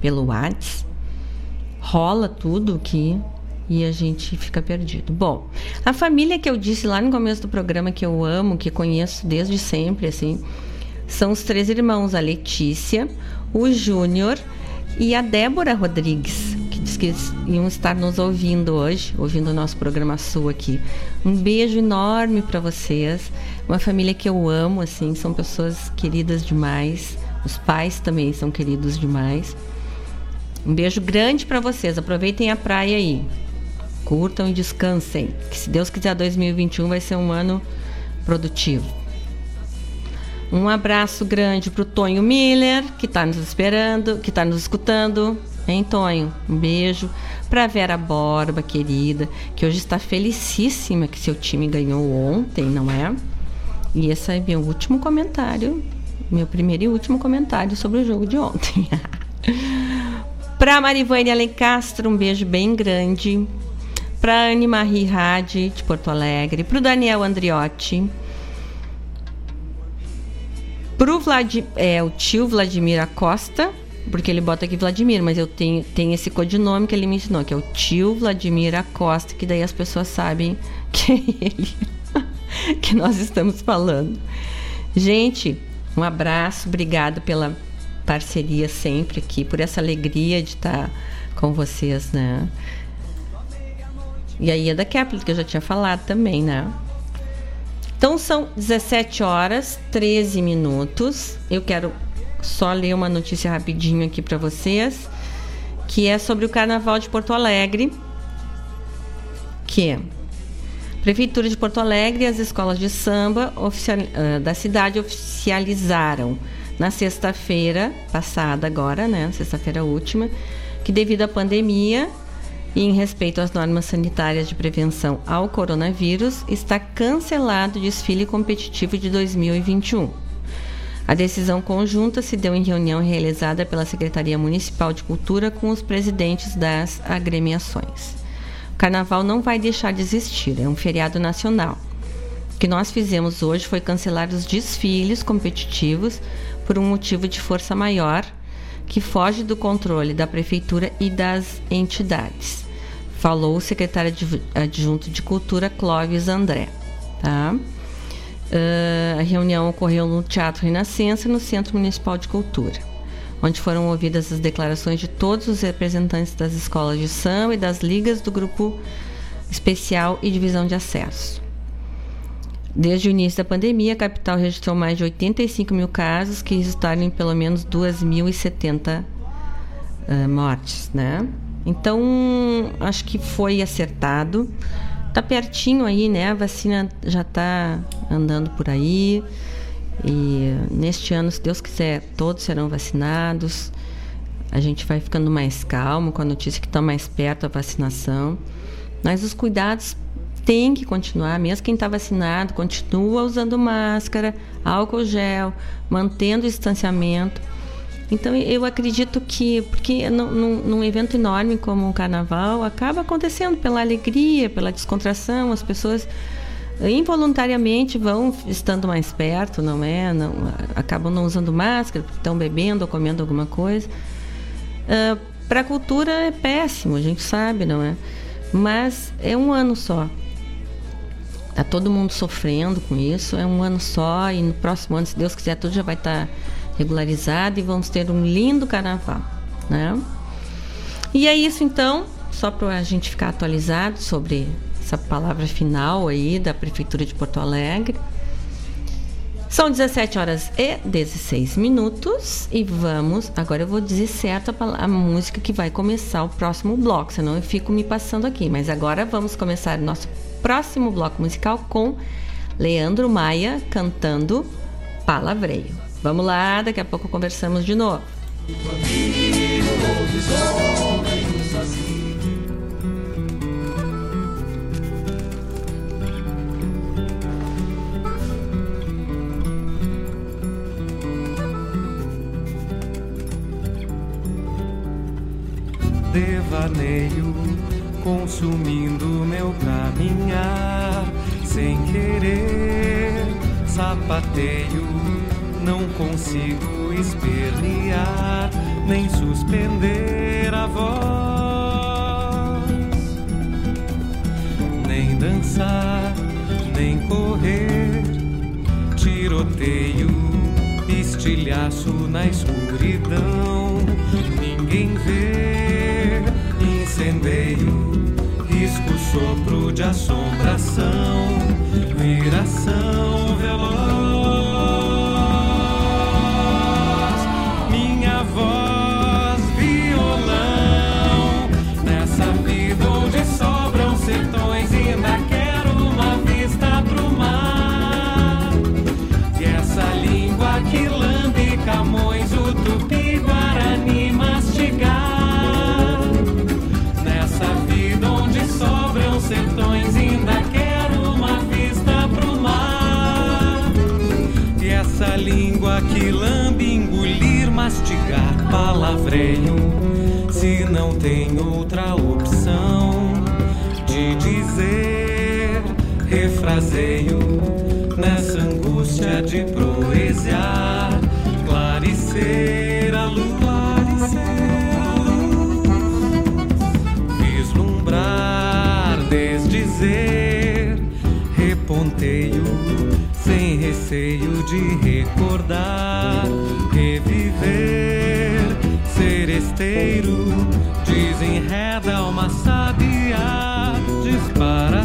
pelo WhatsApp rola tudo aqui e a gente fica perdido. Bom, a família que eu disse lá no começo do programa que eu amo, que conheço desde sempre, assim, são os três irmãos, a Letícia, o Júnior e a Débora Rodrigues, que iam estar nos ouvindo hoje, ouvindo o nosso programa Sul aqui. Um beijo enorme para vocês. Uma família que eu amo, assim, são pessoas queridas demais. Os pais também são queridos demais. Um beijo grande para vocês. Aproveitem a praia aí curtam e descansem. Que se Deus quiser, 2021 vai ser um ano produtivo. Um abraço grande para o Tonho Miller, que está nos esperando, que está nos escutando. Hein, Tonho? Um beijo. Para Vera Borba, querida, que hoje está felicíssima que seu time ganhou ontem, não é? E esse é meu último comentário, meu primeiro e último comentário sobre o jogo de ontem. para Marivane Alencastro, um beijo bem grande para Anne Marie Hadi, de Porto Alegre, para o Daniel Andriotti, para Vlad, é, o tio Vladimir Acosta, porque ele bota aqui Vladimir, mas eu tenho, tenho esse codinome que ele me ensinou, que é o tio Vladimir Acosta, que daí as pessoas sabem que é ele que nós estamos falando. Gente, um abraço, obrigado pela parceria sempre aqui, por essa alegria de estar com vocês, né? E a Ieda Kepler, que eu já tinha falado também, né? Então são 17 horas, 13 minutos. Eu quero só ler uma notícia rapidinho aqui para vocês, que é sobre o Carnaval de Porto Alegre, que Prefeitura de Porto Alegre e as escolas de samba uh, da cidade oficializaram na sexta-feira passada agora, né, sexta-feira última, que devido à pandemia e em respeito às normas sanitárias de prevenção ao coronavírus, está cancelado o desfile competitivo de 2021. A decisão conjunta se deu em reunião realizada pela Secretaria Municipal de Cultura com os presidentes das agremiações. O carnaval não vai deixar de existir, é um feriado nacional. O que nós fizemos hoje foi cancelar os desfiles competitivos por um motivo de força maior que foge do controle da prefeitura e das entidades. Falou o secretário adjunto de Cultura, Clóvis André. Tá? Uh, a reunião ocorreu no Teatro Renascença, no Centro Municipal de Cultura, onde foram ouvidas as declarações de todos os representantes das escolas de samba e das ligas do grupo especial e divisão de acesso. Desde o início da pandemia, a capital registrou mais de 85 mil casos, que resultaram em pelo menos 2.070 uh, mortes, né? Então, acho que foi acertado. Tá pertinho aí, né? A vacina já está andando por aí. E neste ano, se Deus quiser, todos serão vacinados. A gente vai ficando mais calmo com a notícia que está mais perto a vacinação. Mas os cuidados tem que continuar, mesmo quem está vacinado, continua usando máscara, álcool gel, mantendo o distanciamento. Então eu acredito que, porque num, num, evento enorme como o carnaval, acaba acontecendo pela alegria, pela descontração, as pessoas involuntariamente vão estando mais perto, não é? Não, acabam não usando máscara, estão bebendo ou comendo alguma coisa. Uh, Para a cultura é péssimo, a gente sabe, não é? Mas é um ano só. Tá todo mundo sofrendo com isso. É um ano só e no próximo ano, se Deus quiser, tudo já vai estar tá regularizado e vamos ter um lindo carnaval, né? E é isso então, só para a gente ficar atualizado sobre essa palavra final aí da prefeitura de Porto Alegre. São 17 horas e 16 minutos e vamos. Agora eu vou dizer certo a, a música que vai começar o próximo bloco, senão eu fico me passando aqui. Mas agora vamos começar o nosso próximo bloco musical com Leandro Maia cantando Palavreio. Vamos lá, daqui a pouco conversamos de novo. devaneio, consumindo meu caminhar, sem querer, sapateio, não consigo espernear, nem suspender a voz, nem dançar, nem correr, tiroteio, estilhaço na escuridão, ninguém vê, incendeio, risco, sopro de assombração, viração veloz, que lambe, engolir, mastigar, palavreio. Se não tem outra opção de dizer, refraseio nessa angústia de proeziar, clarecer a luz, vislumbrar, desdizer, reponteio, receio de recordar, reviver, seresteiro, desenreda uma sabia, dispara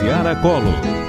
Daciara Colo.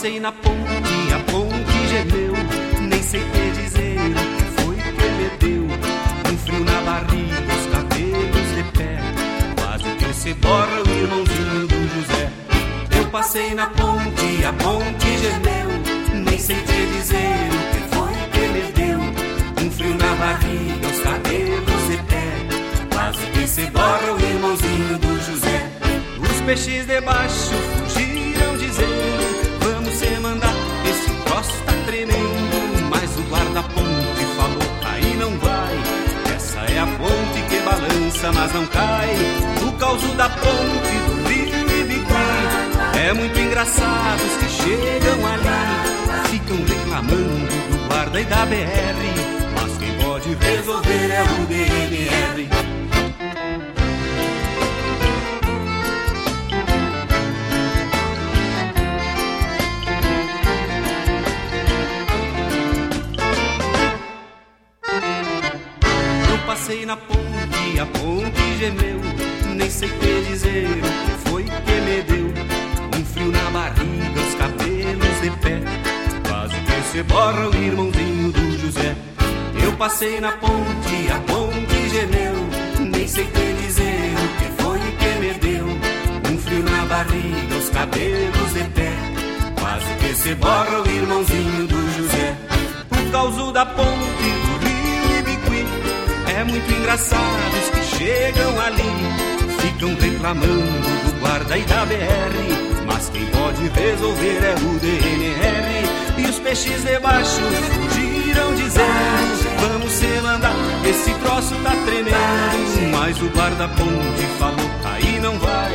Passei na ponte, a ponte gemeu. Nem sei te dizer o que foi que me deu. Um frio na barriga, os cabelos de pé. Quase que se borra o irmãozinho do José. Eu passei na ponte, a ponte gemeu. Nem sei te dizer o que foi que me deu. Um frio na barriga, os cabelos de pé. Quase que se borra o irmãozinho do José. Os peixes debaixo mas não cai. O causo da ponte do rio Ibiqui É muito engraçado os que chegam ali. Ficam reclamando do guarda e da BR Mas quem pode resolver é o DMR passei na ponte, a ponte gemeu. Nem sei te dizer o que foi que me deu. Um frio na barriga, os cabelos de pé. Quase que se borra o irmãozinho do José. Por causa da ponte do rio Ibiqui. É muito engraçado os que chegam ali. Ficam reclamando do guarda e da BR. Mas quem pode resolver é o DNR. E os peixes debaixo fugiram dizendo: Vamos se mandar, esse troço tá tremendo. Mas o guarda-ponte falou: Aí não vai.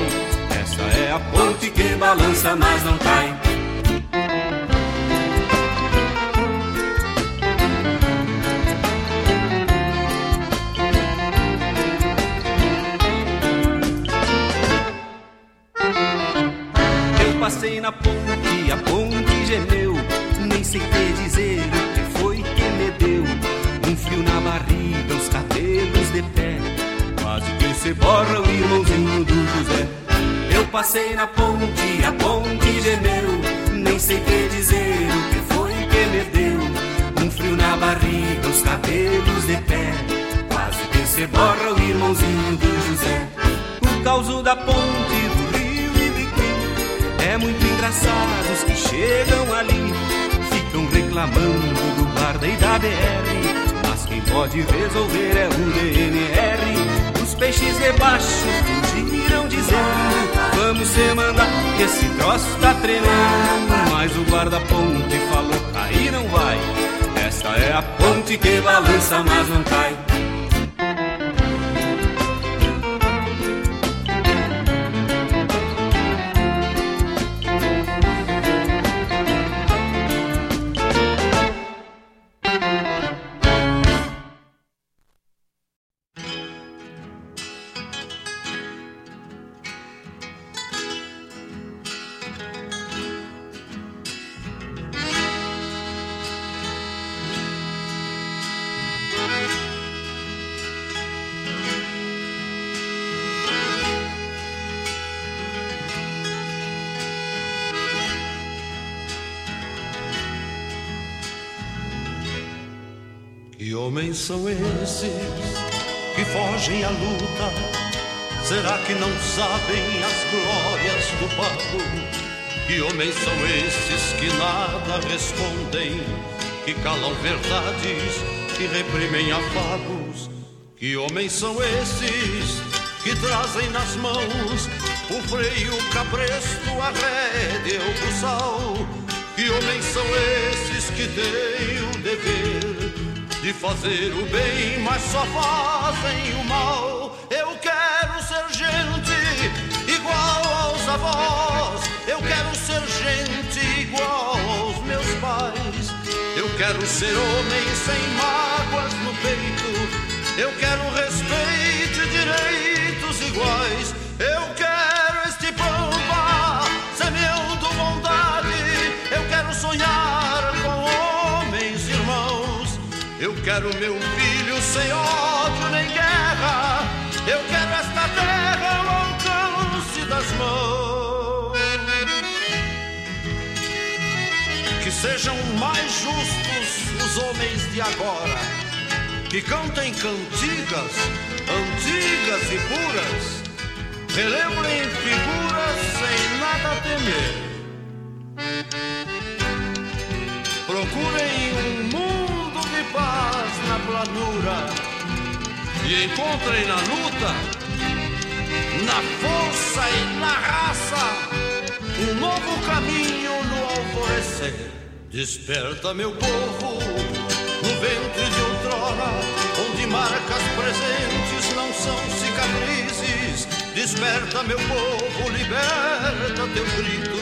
Essa é a ponte que balança, mas não cai. Na ponte, a ponte gemeu. Nem sei te dizer o que foi que me deu. Um frio na barriga, os cabelos de pé. Quase que se borra o irmãozinho do José. Por causa da ponte do rio Ibiqui. É muito engraçado os que chegam ali. Ficam reclamando do guarda e da BR. Mas quem pode resolver é o DNR. Os peixes debaixo fugiram dizendo: Vamos se mandar, que esse troço tá tremendo. Mas o guarda-ponte falou: Aí não vai. Esta é a ponte que balança, mas não cai. Homens são esses que fogem à luta? Será que não sabem as glórias do pago? Que homens são esses que nada respondem? Que calam verdades, que reprimem afagos? Que homens são esses que trazem nas mãos o freio, o cabresto, a rédea, o buçal? Que homens são esses que têm o dever de fazer o bem, mas só fazem o mal. Eu quero ser gente igual aos avós. Eu quero ser gente igual aos meus pais. Eu quero ser homem sem mágoas no peito. Eu quero respeito Eu quero meu filho sem ódio nem guerra. Eu quero esta terra ao alcance das mãos. sejam mais justos os homens de agora, que cantem cantigas antigas e puras, relembrem figuras sem nada temer. Procurem paz na planura e encontrem na luta, na força e na raça, um novo caminho no alvorecer. Desperta, meu povo, no ventre de outrora, onde marcas presentes não são cicatrizes. Desperta, meu povo, liberta teu grito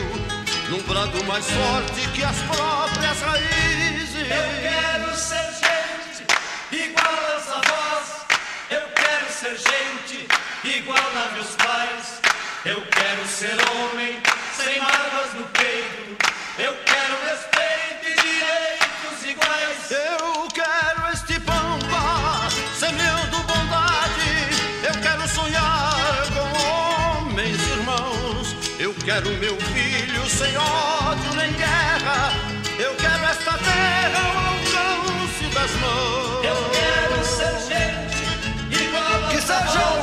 num brado mais forte que as próprias raízes. Eu quero ser gente igual aos avós. Eu quero ser gente igual a meus pais. Eu quero ser homem sem mágoas no peito. Eu quero respeito e direitos iguais. Eu quero este pampa semeando bondade. Eu quero sonhar com homens irmãos. Eu quero meu filho sem das mãos. Eu quero ser gente igual Que aos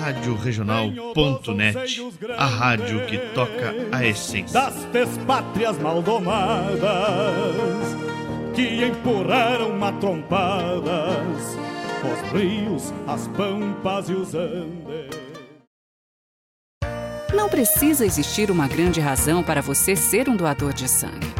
Rádio Regional.net, a rádio que toca a essência. das despátrias maldomadas que empurraram matrompadas os rios, as pampas e os andes. Não precisa existir uma grande razão para você ser um doador de sangue.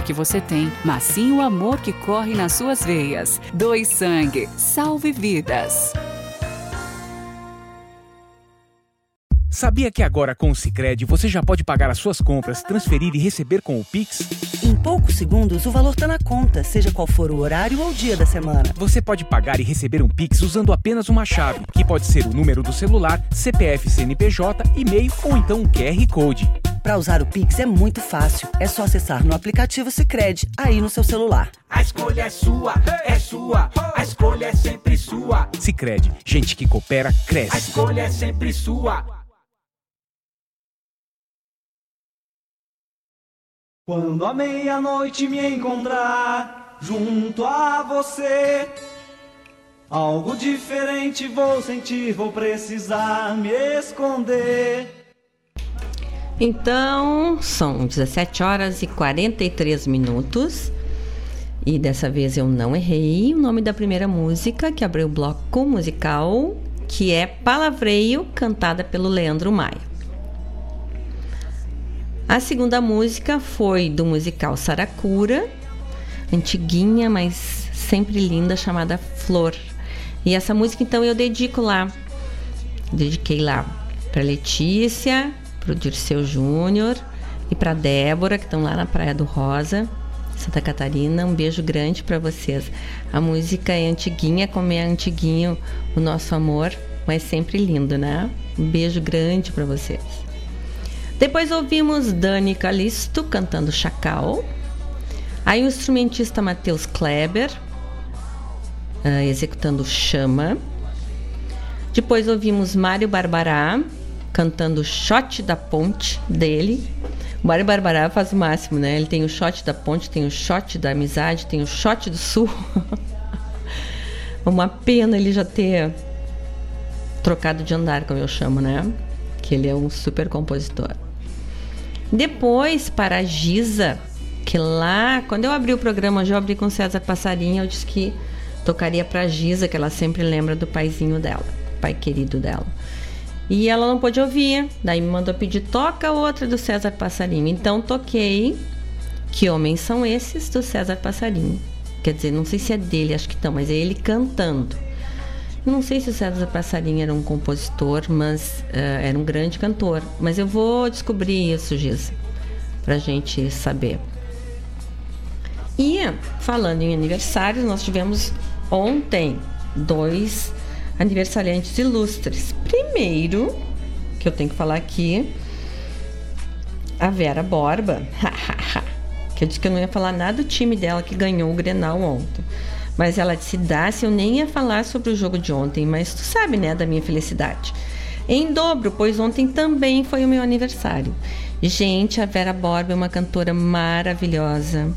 que você tem, mas sim o amor que corre nas suas veias. Doe sangue, salve vidas. Sabia que agora com o Sicredi você já pode pagar as suas compras, transferir e receber com o Pix? Em poucos segundos, o valor está na conta, seja qual for o horário ou o dia da semana. Você pode pagar e receber um Pix usando apenas uma chave, que pode ser o número do celular, CPF CNPJ, e-mail ou então um QR Code. Para usar o Pix é muito fácil. É só acessar no aplicativo Sicredi aí no seu celular. A escolha é sua, é sua. A escolha é sempre sua. Sicredi, gente que coopera A cresce. escolha é sempre sua. Quando a meia-noite me encontrar junto a você, algo diferente vou sentir, vou precisar me esconder. Então, são 17 horas e 43 minutos. E dessa vez eu não errei o nome da primeira música que abriu o bloco musical, que é Palavreio, cantada pelo Leandro Maia. A segunda música foi do musical Saracura, antiguinha, mas sempre linda, chamada Flor. E essa música então eu dedico lá. Dediquei lá para Letícia, para o Dirceu Júnior e para Débora, que estão lá na Praia do Rosa. Santa Catarina. Um beijo grande para vocês. A música é antiguinha, como é antiguinho o nosso amor, mas sempre lindo, né? Um beijo grande para vocês. Depois ouvimos Dani Calisto cantando Chacal. Aí o instrumentista Matheus Kleber uh, executando Chama. Depois ouvimos Mário Barbará cantando Shot da Ponte dele. O Mário Barbará faz o máximo, né? Ele tem o shot da ponte, tem o shot da amizade, tem o shot do sul. Uma pena ele já ter trocado de andar, como eu chamo, né? Que ele é um super compositor. Depois, para a Giza, que lá, quando eu abri o programa, eu abri com César Passarinho, eu disse que tocaria para a Giza, que ela sempre lembra do paizinho dela, pai querido dela. E ela não pôde ouvir. Daí me mandou pedir toca outra do César Passarinho. Então toquei Que Homens São Esses do César Passarinho. Quer dizer, não sei se é dele, acho que não, mas é ele cantando. não sei se o César Passarinho era um compositor, mas uh, era um grande cantor. Mas eu vou descobrir isso, Giz, pra gente saber. E falando em aniversários, nós tivemos ontem dois aniversariantes ilustres. Primeiro, que eu tenho que falar aqui, a Vera Borba. que eu disse que eu não ia falar nada do time dela que ganhou o Grenal ontem. Mas ela disse, Dácia, eu nem ia falar sobre o jogo de ontem, mas tu sabe, né, da minha felicidade. Em dobro, pois ontem também foi o meu aniversário. Gente, a Vera Borba é uma cantora maravilhosa.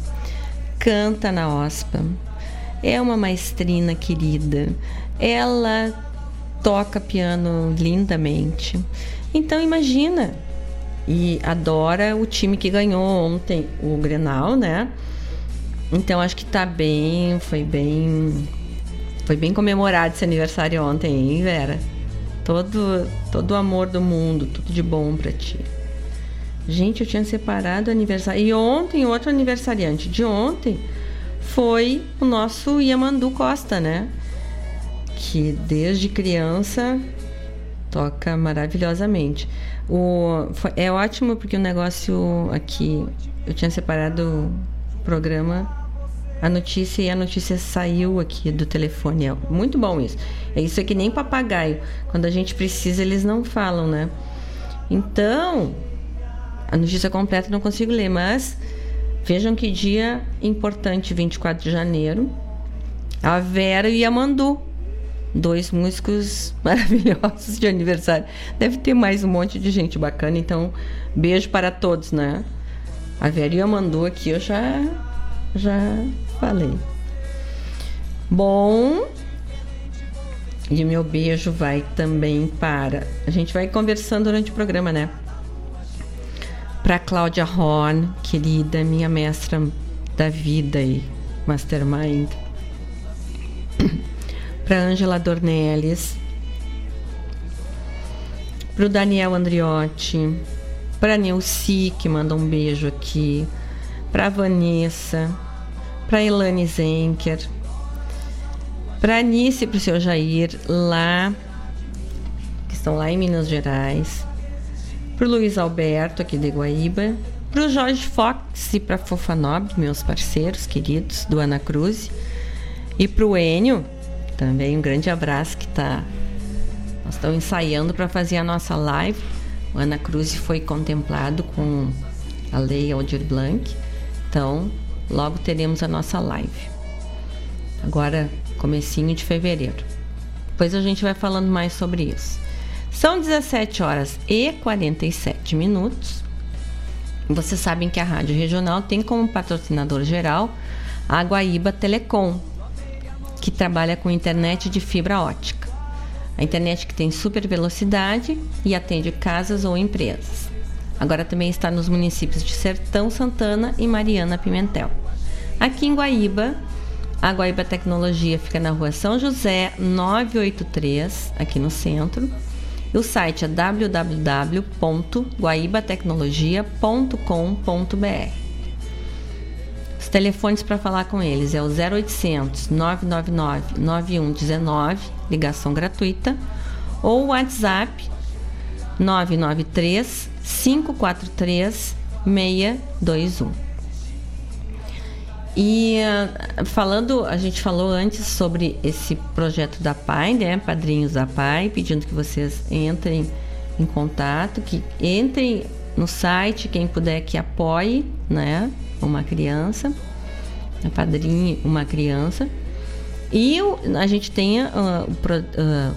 Canta na OSPA. É uma maestrina querida. Ela toca piano lindamente. Então imagina. E adora o time que ganhou ontem o Grenal, né? Então acho que tá bem, foi bem foi bem comemorado esse aniversário ontem, hein, Vera? Todo todo o amor do mundo, tudo de bom para ti. Gente, eu tinha separado o aniversário. E ontem, outro aniversariante de ontem foi o nosso Yamandu Costa, né? Que desde criança toca maravilhosamente. O, é ótimo porque o negócio aqui, eu tinha separado o programa, a notícia e a notícia saiu aqui do telefone. É muito bom isso. É isso é que nem papagaio. Quando a gente precisa, eles não falam, né? Então, a notícia completa não consigo ler, mas vejam que dia importante, 24 de janeiro. A Vera e a Mandu dois músicos maravilhosos de aniversário. Deve ter mais um monte de gente bacana, então beijo para todos, né? A Veria mandou aqui, eu já já falei. Bom, e meu beijo vai também para. A gente vai conversando durante o programa, né? Para Cláudia Horn, querida, minha mestra da vida e mastermind para Angela Dornelles, para o Daniel Andriotti, para Neuci, que manda um beijo aqui, para Vanessa, para Elane Zenker, para Anice e para o seu Jair, lá, que estão lá em Minas Gerais, para o Luiz Alberto, aqui de Guaíba, para o Jorge Fox e para Fofanob, meus parceiros queridos do Ana Cruz, e para o Enio, também um grande abraço que tá. Nós estamos ensaiando para fazer a nossa live. O Ana Cruz foi contemplado com a lei Aldir Blanc. Então, logo teremos a nossa live. Agora, comecinho de fevereiro. Depois a gente vai falando mais sobre isso. São 17 horas e 47 minutos. Vocês sabem que a Rádio Regional tem como patrocinador geral a Guaíba Telecom, que trabalha com internet de fibra ótica. A internet que tem super velocidade e atende casas ou empresas. Agora também está nos municípios de Sertão Santana e Mariana Pimentel. Aqui em Guaíba, a Guaíba Tecnologia fica na rua São José 983, aqui no centro. E o site é www.guaibatecnologia.com.br telefones para falar com eles é o 0800 999 9119, ligação gratuita, ou o WhatsApp 993 543 621. E uh, falando, a gente falou antes sobre esse projeto da PAI, né? Padrinhos da PAI, pedindo que vocês entrem em contato, que entrem no site, quem puder que apoie, né? Uma criança, padrinho uma criança. E a gente tem uh, o, pro, uh,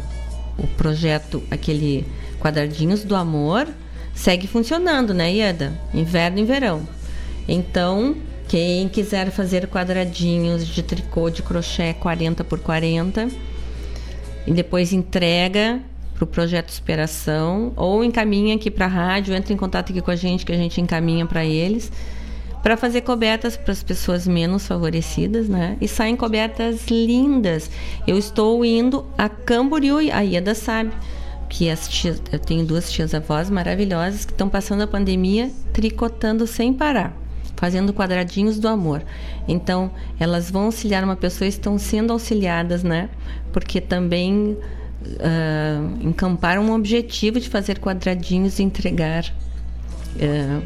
o projeto, aquele quadradinhos do amor, segue funcionando, né, Ieda? Inverno e verão. Então, quem quiser fazer quadradinhos de tricô de crochê 40 por 40 e depois entrega para o projeto Superação ou encaminha aqui para a rádio, entra em contato aqui com a gente que a gente encaminha para eles para fazer cobertas para as pessoas menos favorecidas, né? E saem cobertas lindas. Eu estou indo a Camboriú, a Ieda sabe que as tias, eu tenho duas tias avós maravilhosas que estão passando a pandemia tricotando sem parar, fazendo quadradinhos do amor. Então, elas vão auxiliar uma pessoa estão sendo auxiliadas, né? Porque também uh, encamparam um objetivo de fazer quadradinhos e entregar, uh,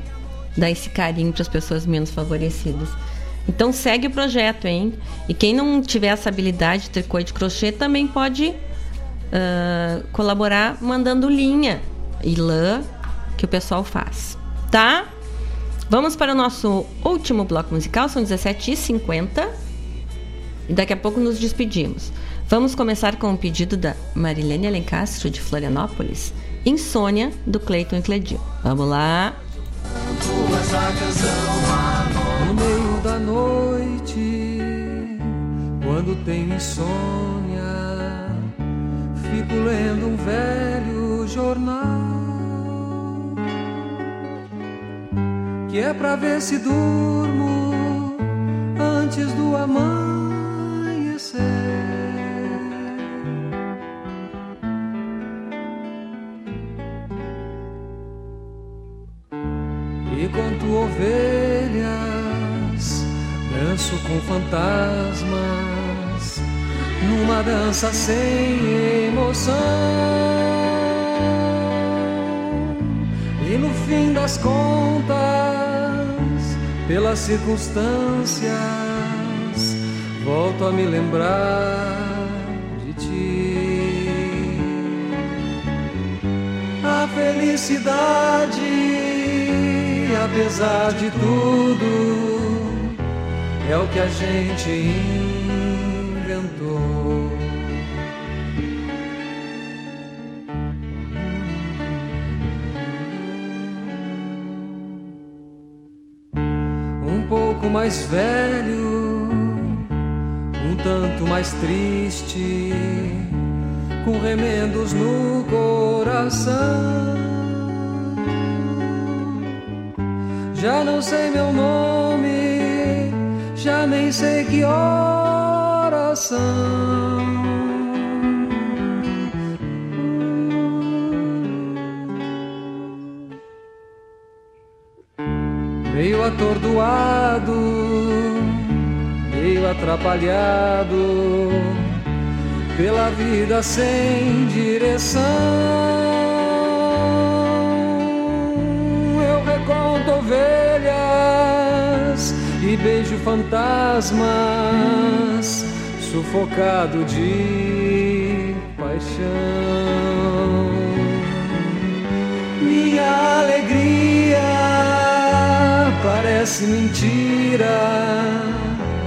dar esse carinho para as pessoas menos favorecidas. Então segue o projeto, hein? E quem não tiver essa habilidade de tricô e de crochê também pode uh, colaborar mandando linha e lã que o pessoal faz, tá? Vamos para o nosso último bloco musical, são 17h50 e daqui a pouco nos despedimos. Vamos começar com o um pedido da Marilene Alencastro, de Florianópolis, Insônia, do Cleiton e Cledil. Vamos lá! No meio da noite, quando tenho insônia, fico lendo um velho jornal. Que é pra ver se durmo antes do amanhecer. Danço com fantasmas, numa dança sem emoção. E no fim das contas, pelas circunstâncias, volto a me lembrar de ti. A felicidade apesar de tudo, é o que a gente inventou. Um pouco mais velho, um tanto mais triste, com remendos no coração. Já não sei meu nome, já nem sei que horas são. Meio atordoado, meio atrapalhado pela vida sem direção. Eu reconto e beijo fantasmas, sufocado de paixão. Minha alegria parece mentira,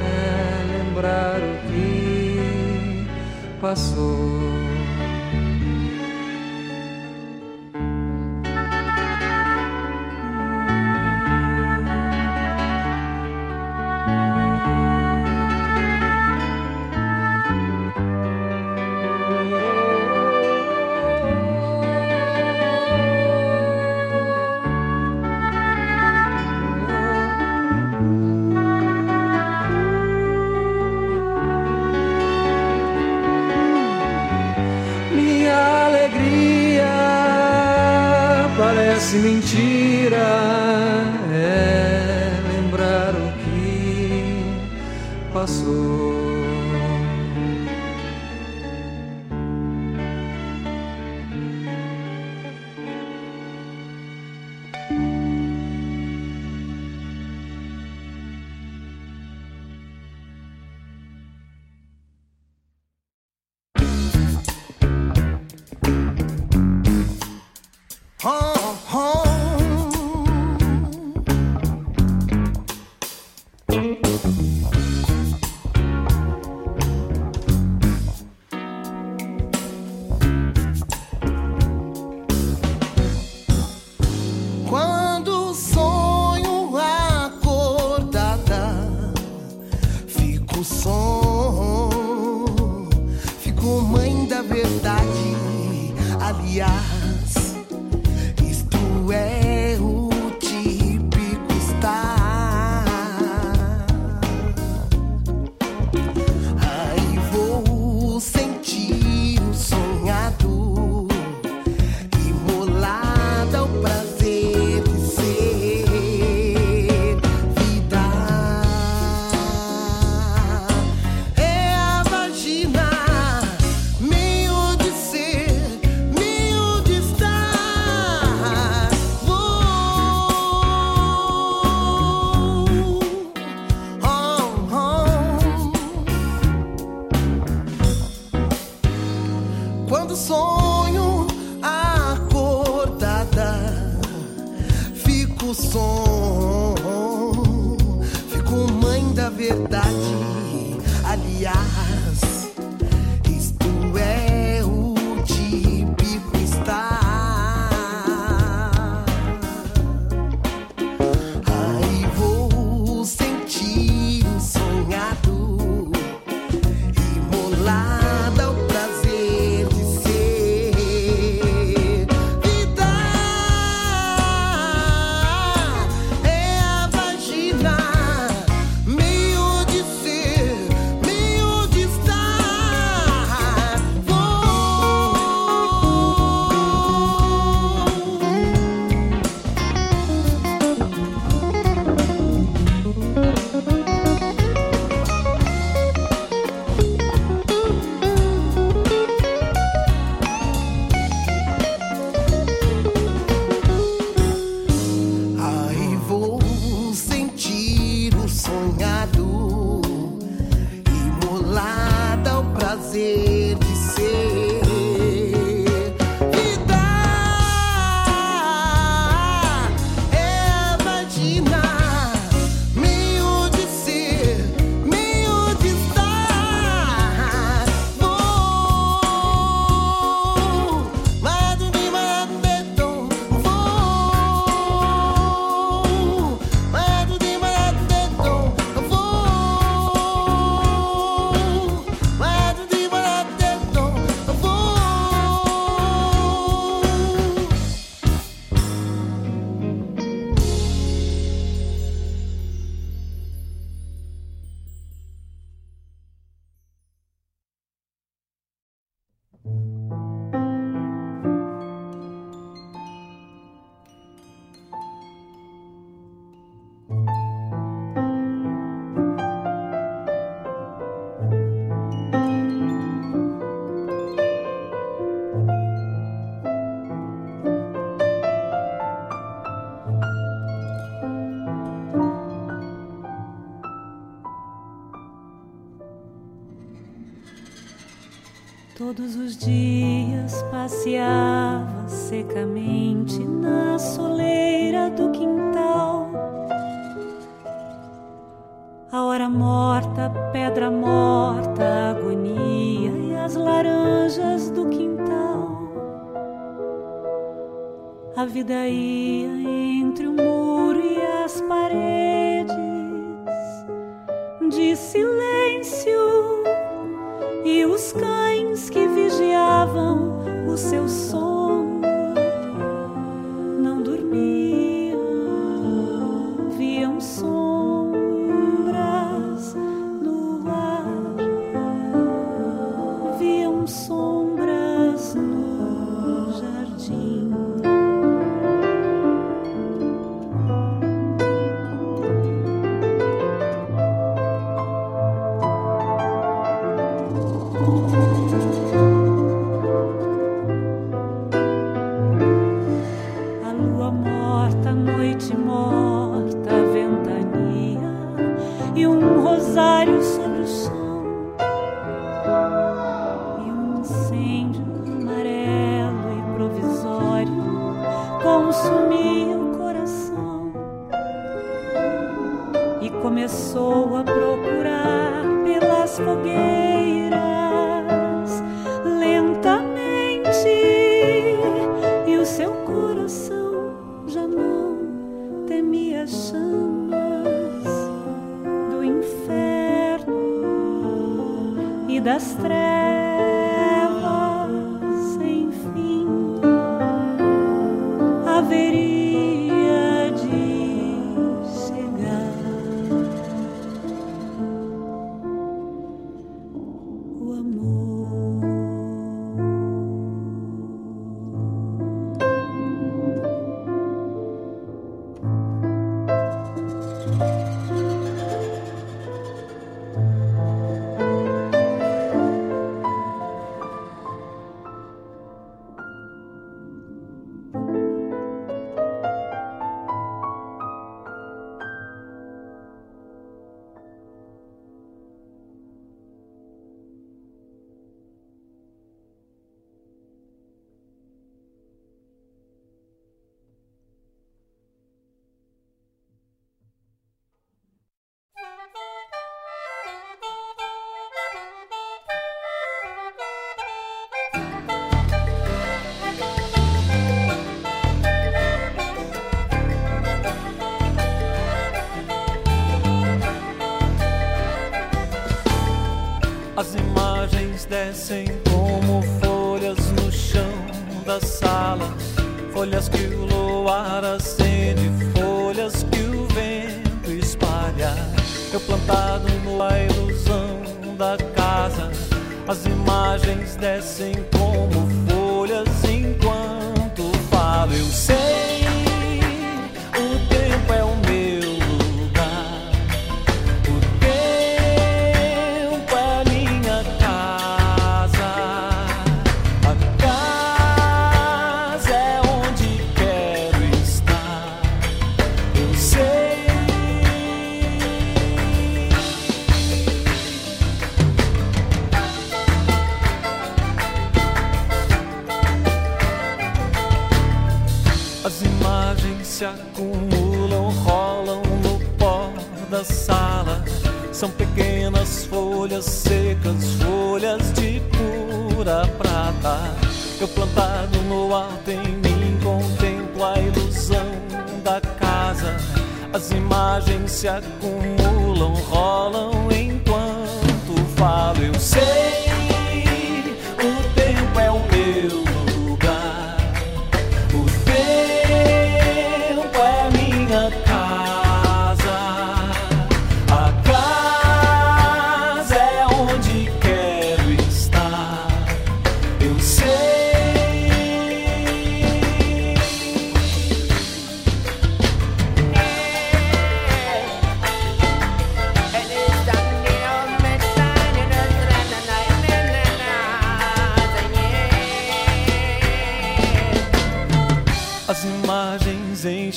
é lembrar o que passou. Verdade. Aliás,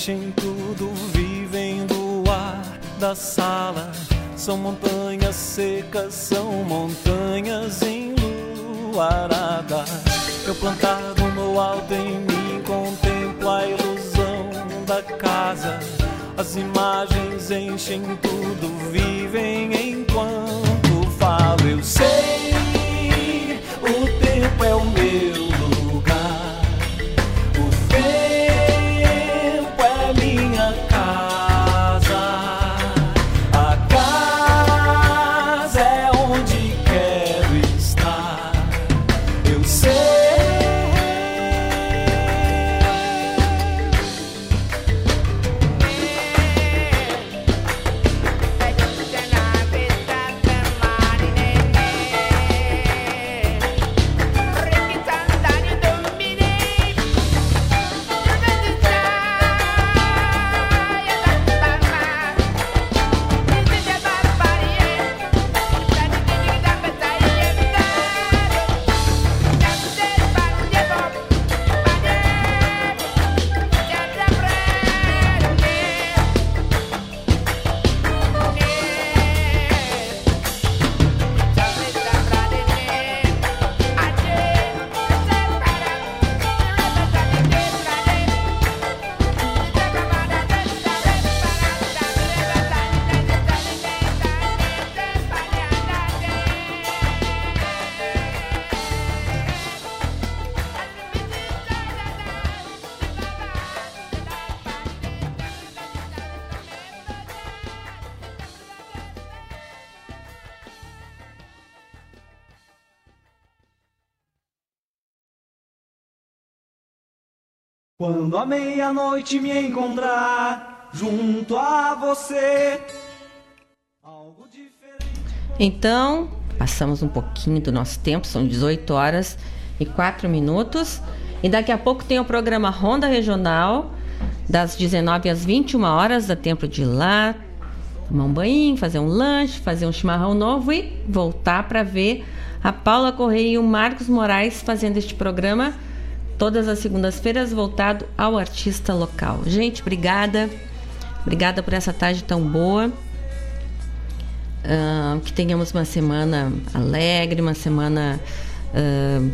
Enchem tudo, vivem do ar da sala. São montanhas secas, são montanhas em luarada. Eu plantado no alto em mim contemplo a ilusão da casa. As imagens enchem tudo, vivem enquanto falo. Eu sei, o tempo é um Quando a meia-noite me encontrar junto a você. Então, passamos um pouquinho do nosso tempo, são 18 horas e 4 minutos. E daqui a pouco tem o programa Ronda Regional, das 19 às 21 horas, dá tempo de ir lá, tomar um banho, fazer um lanche, fazer um chimarrão novo e voltar para ver a Paula Correia e o Marcos Moraes fazendo este programa todas as segundas-feiras voltado ao artista local. Gente, obrigada. Obrigada por essa tarde tão boa. Uh, que tenhamos uma semana alegre, uma semana uh,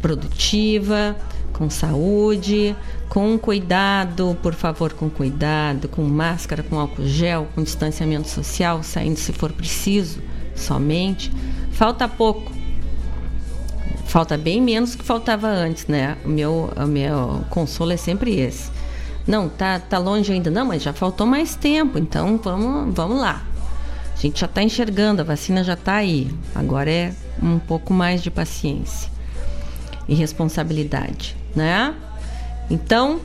produtiva, com saúde, com cuidado, por favor, com cuidado, com máscara, com álcool gel, com distanciamento social, saindo se for preciso, somente. Falta pouco. Falta bem menos que faltava antes, né? O meu, o meu consolo é sempre esse. Não, tá, tá longe ainda, não, mas já faltou mais tempo, então vamos, vamos lá. A gente já está enxergando, a vacina já está aí. Agora é um pouco mais de paciência e responsabilidade, né? Então,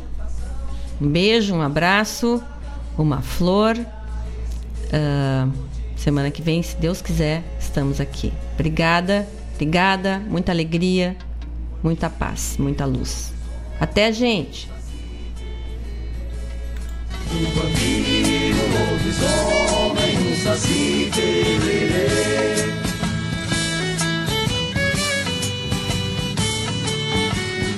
um beijo, um abraço, uma flor. Uh, semana que vem, se Deus quiser, estamos aqui. Obrigada, obrigada, muita alegria, muita paz, muita luz. Até, gente! Tererê.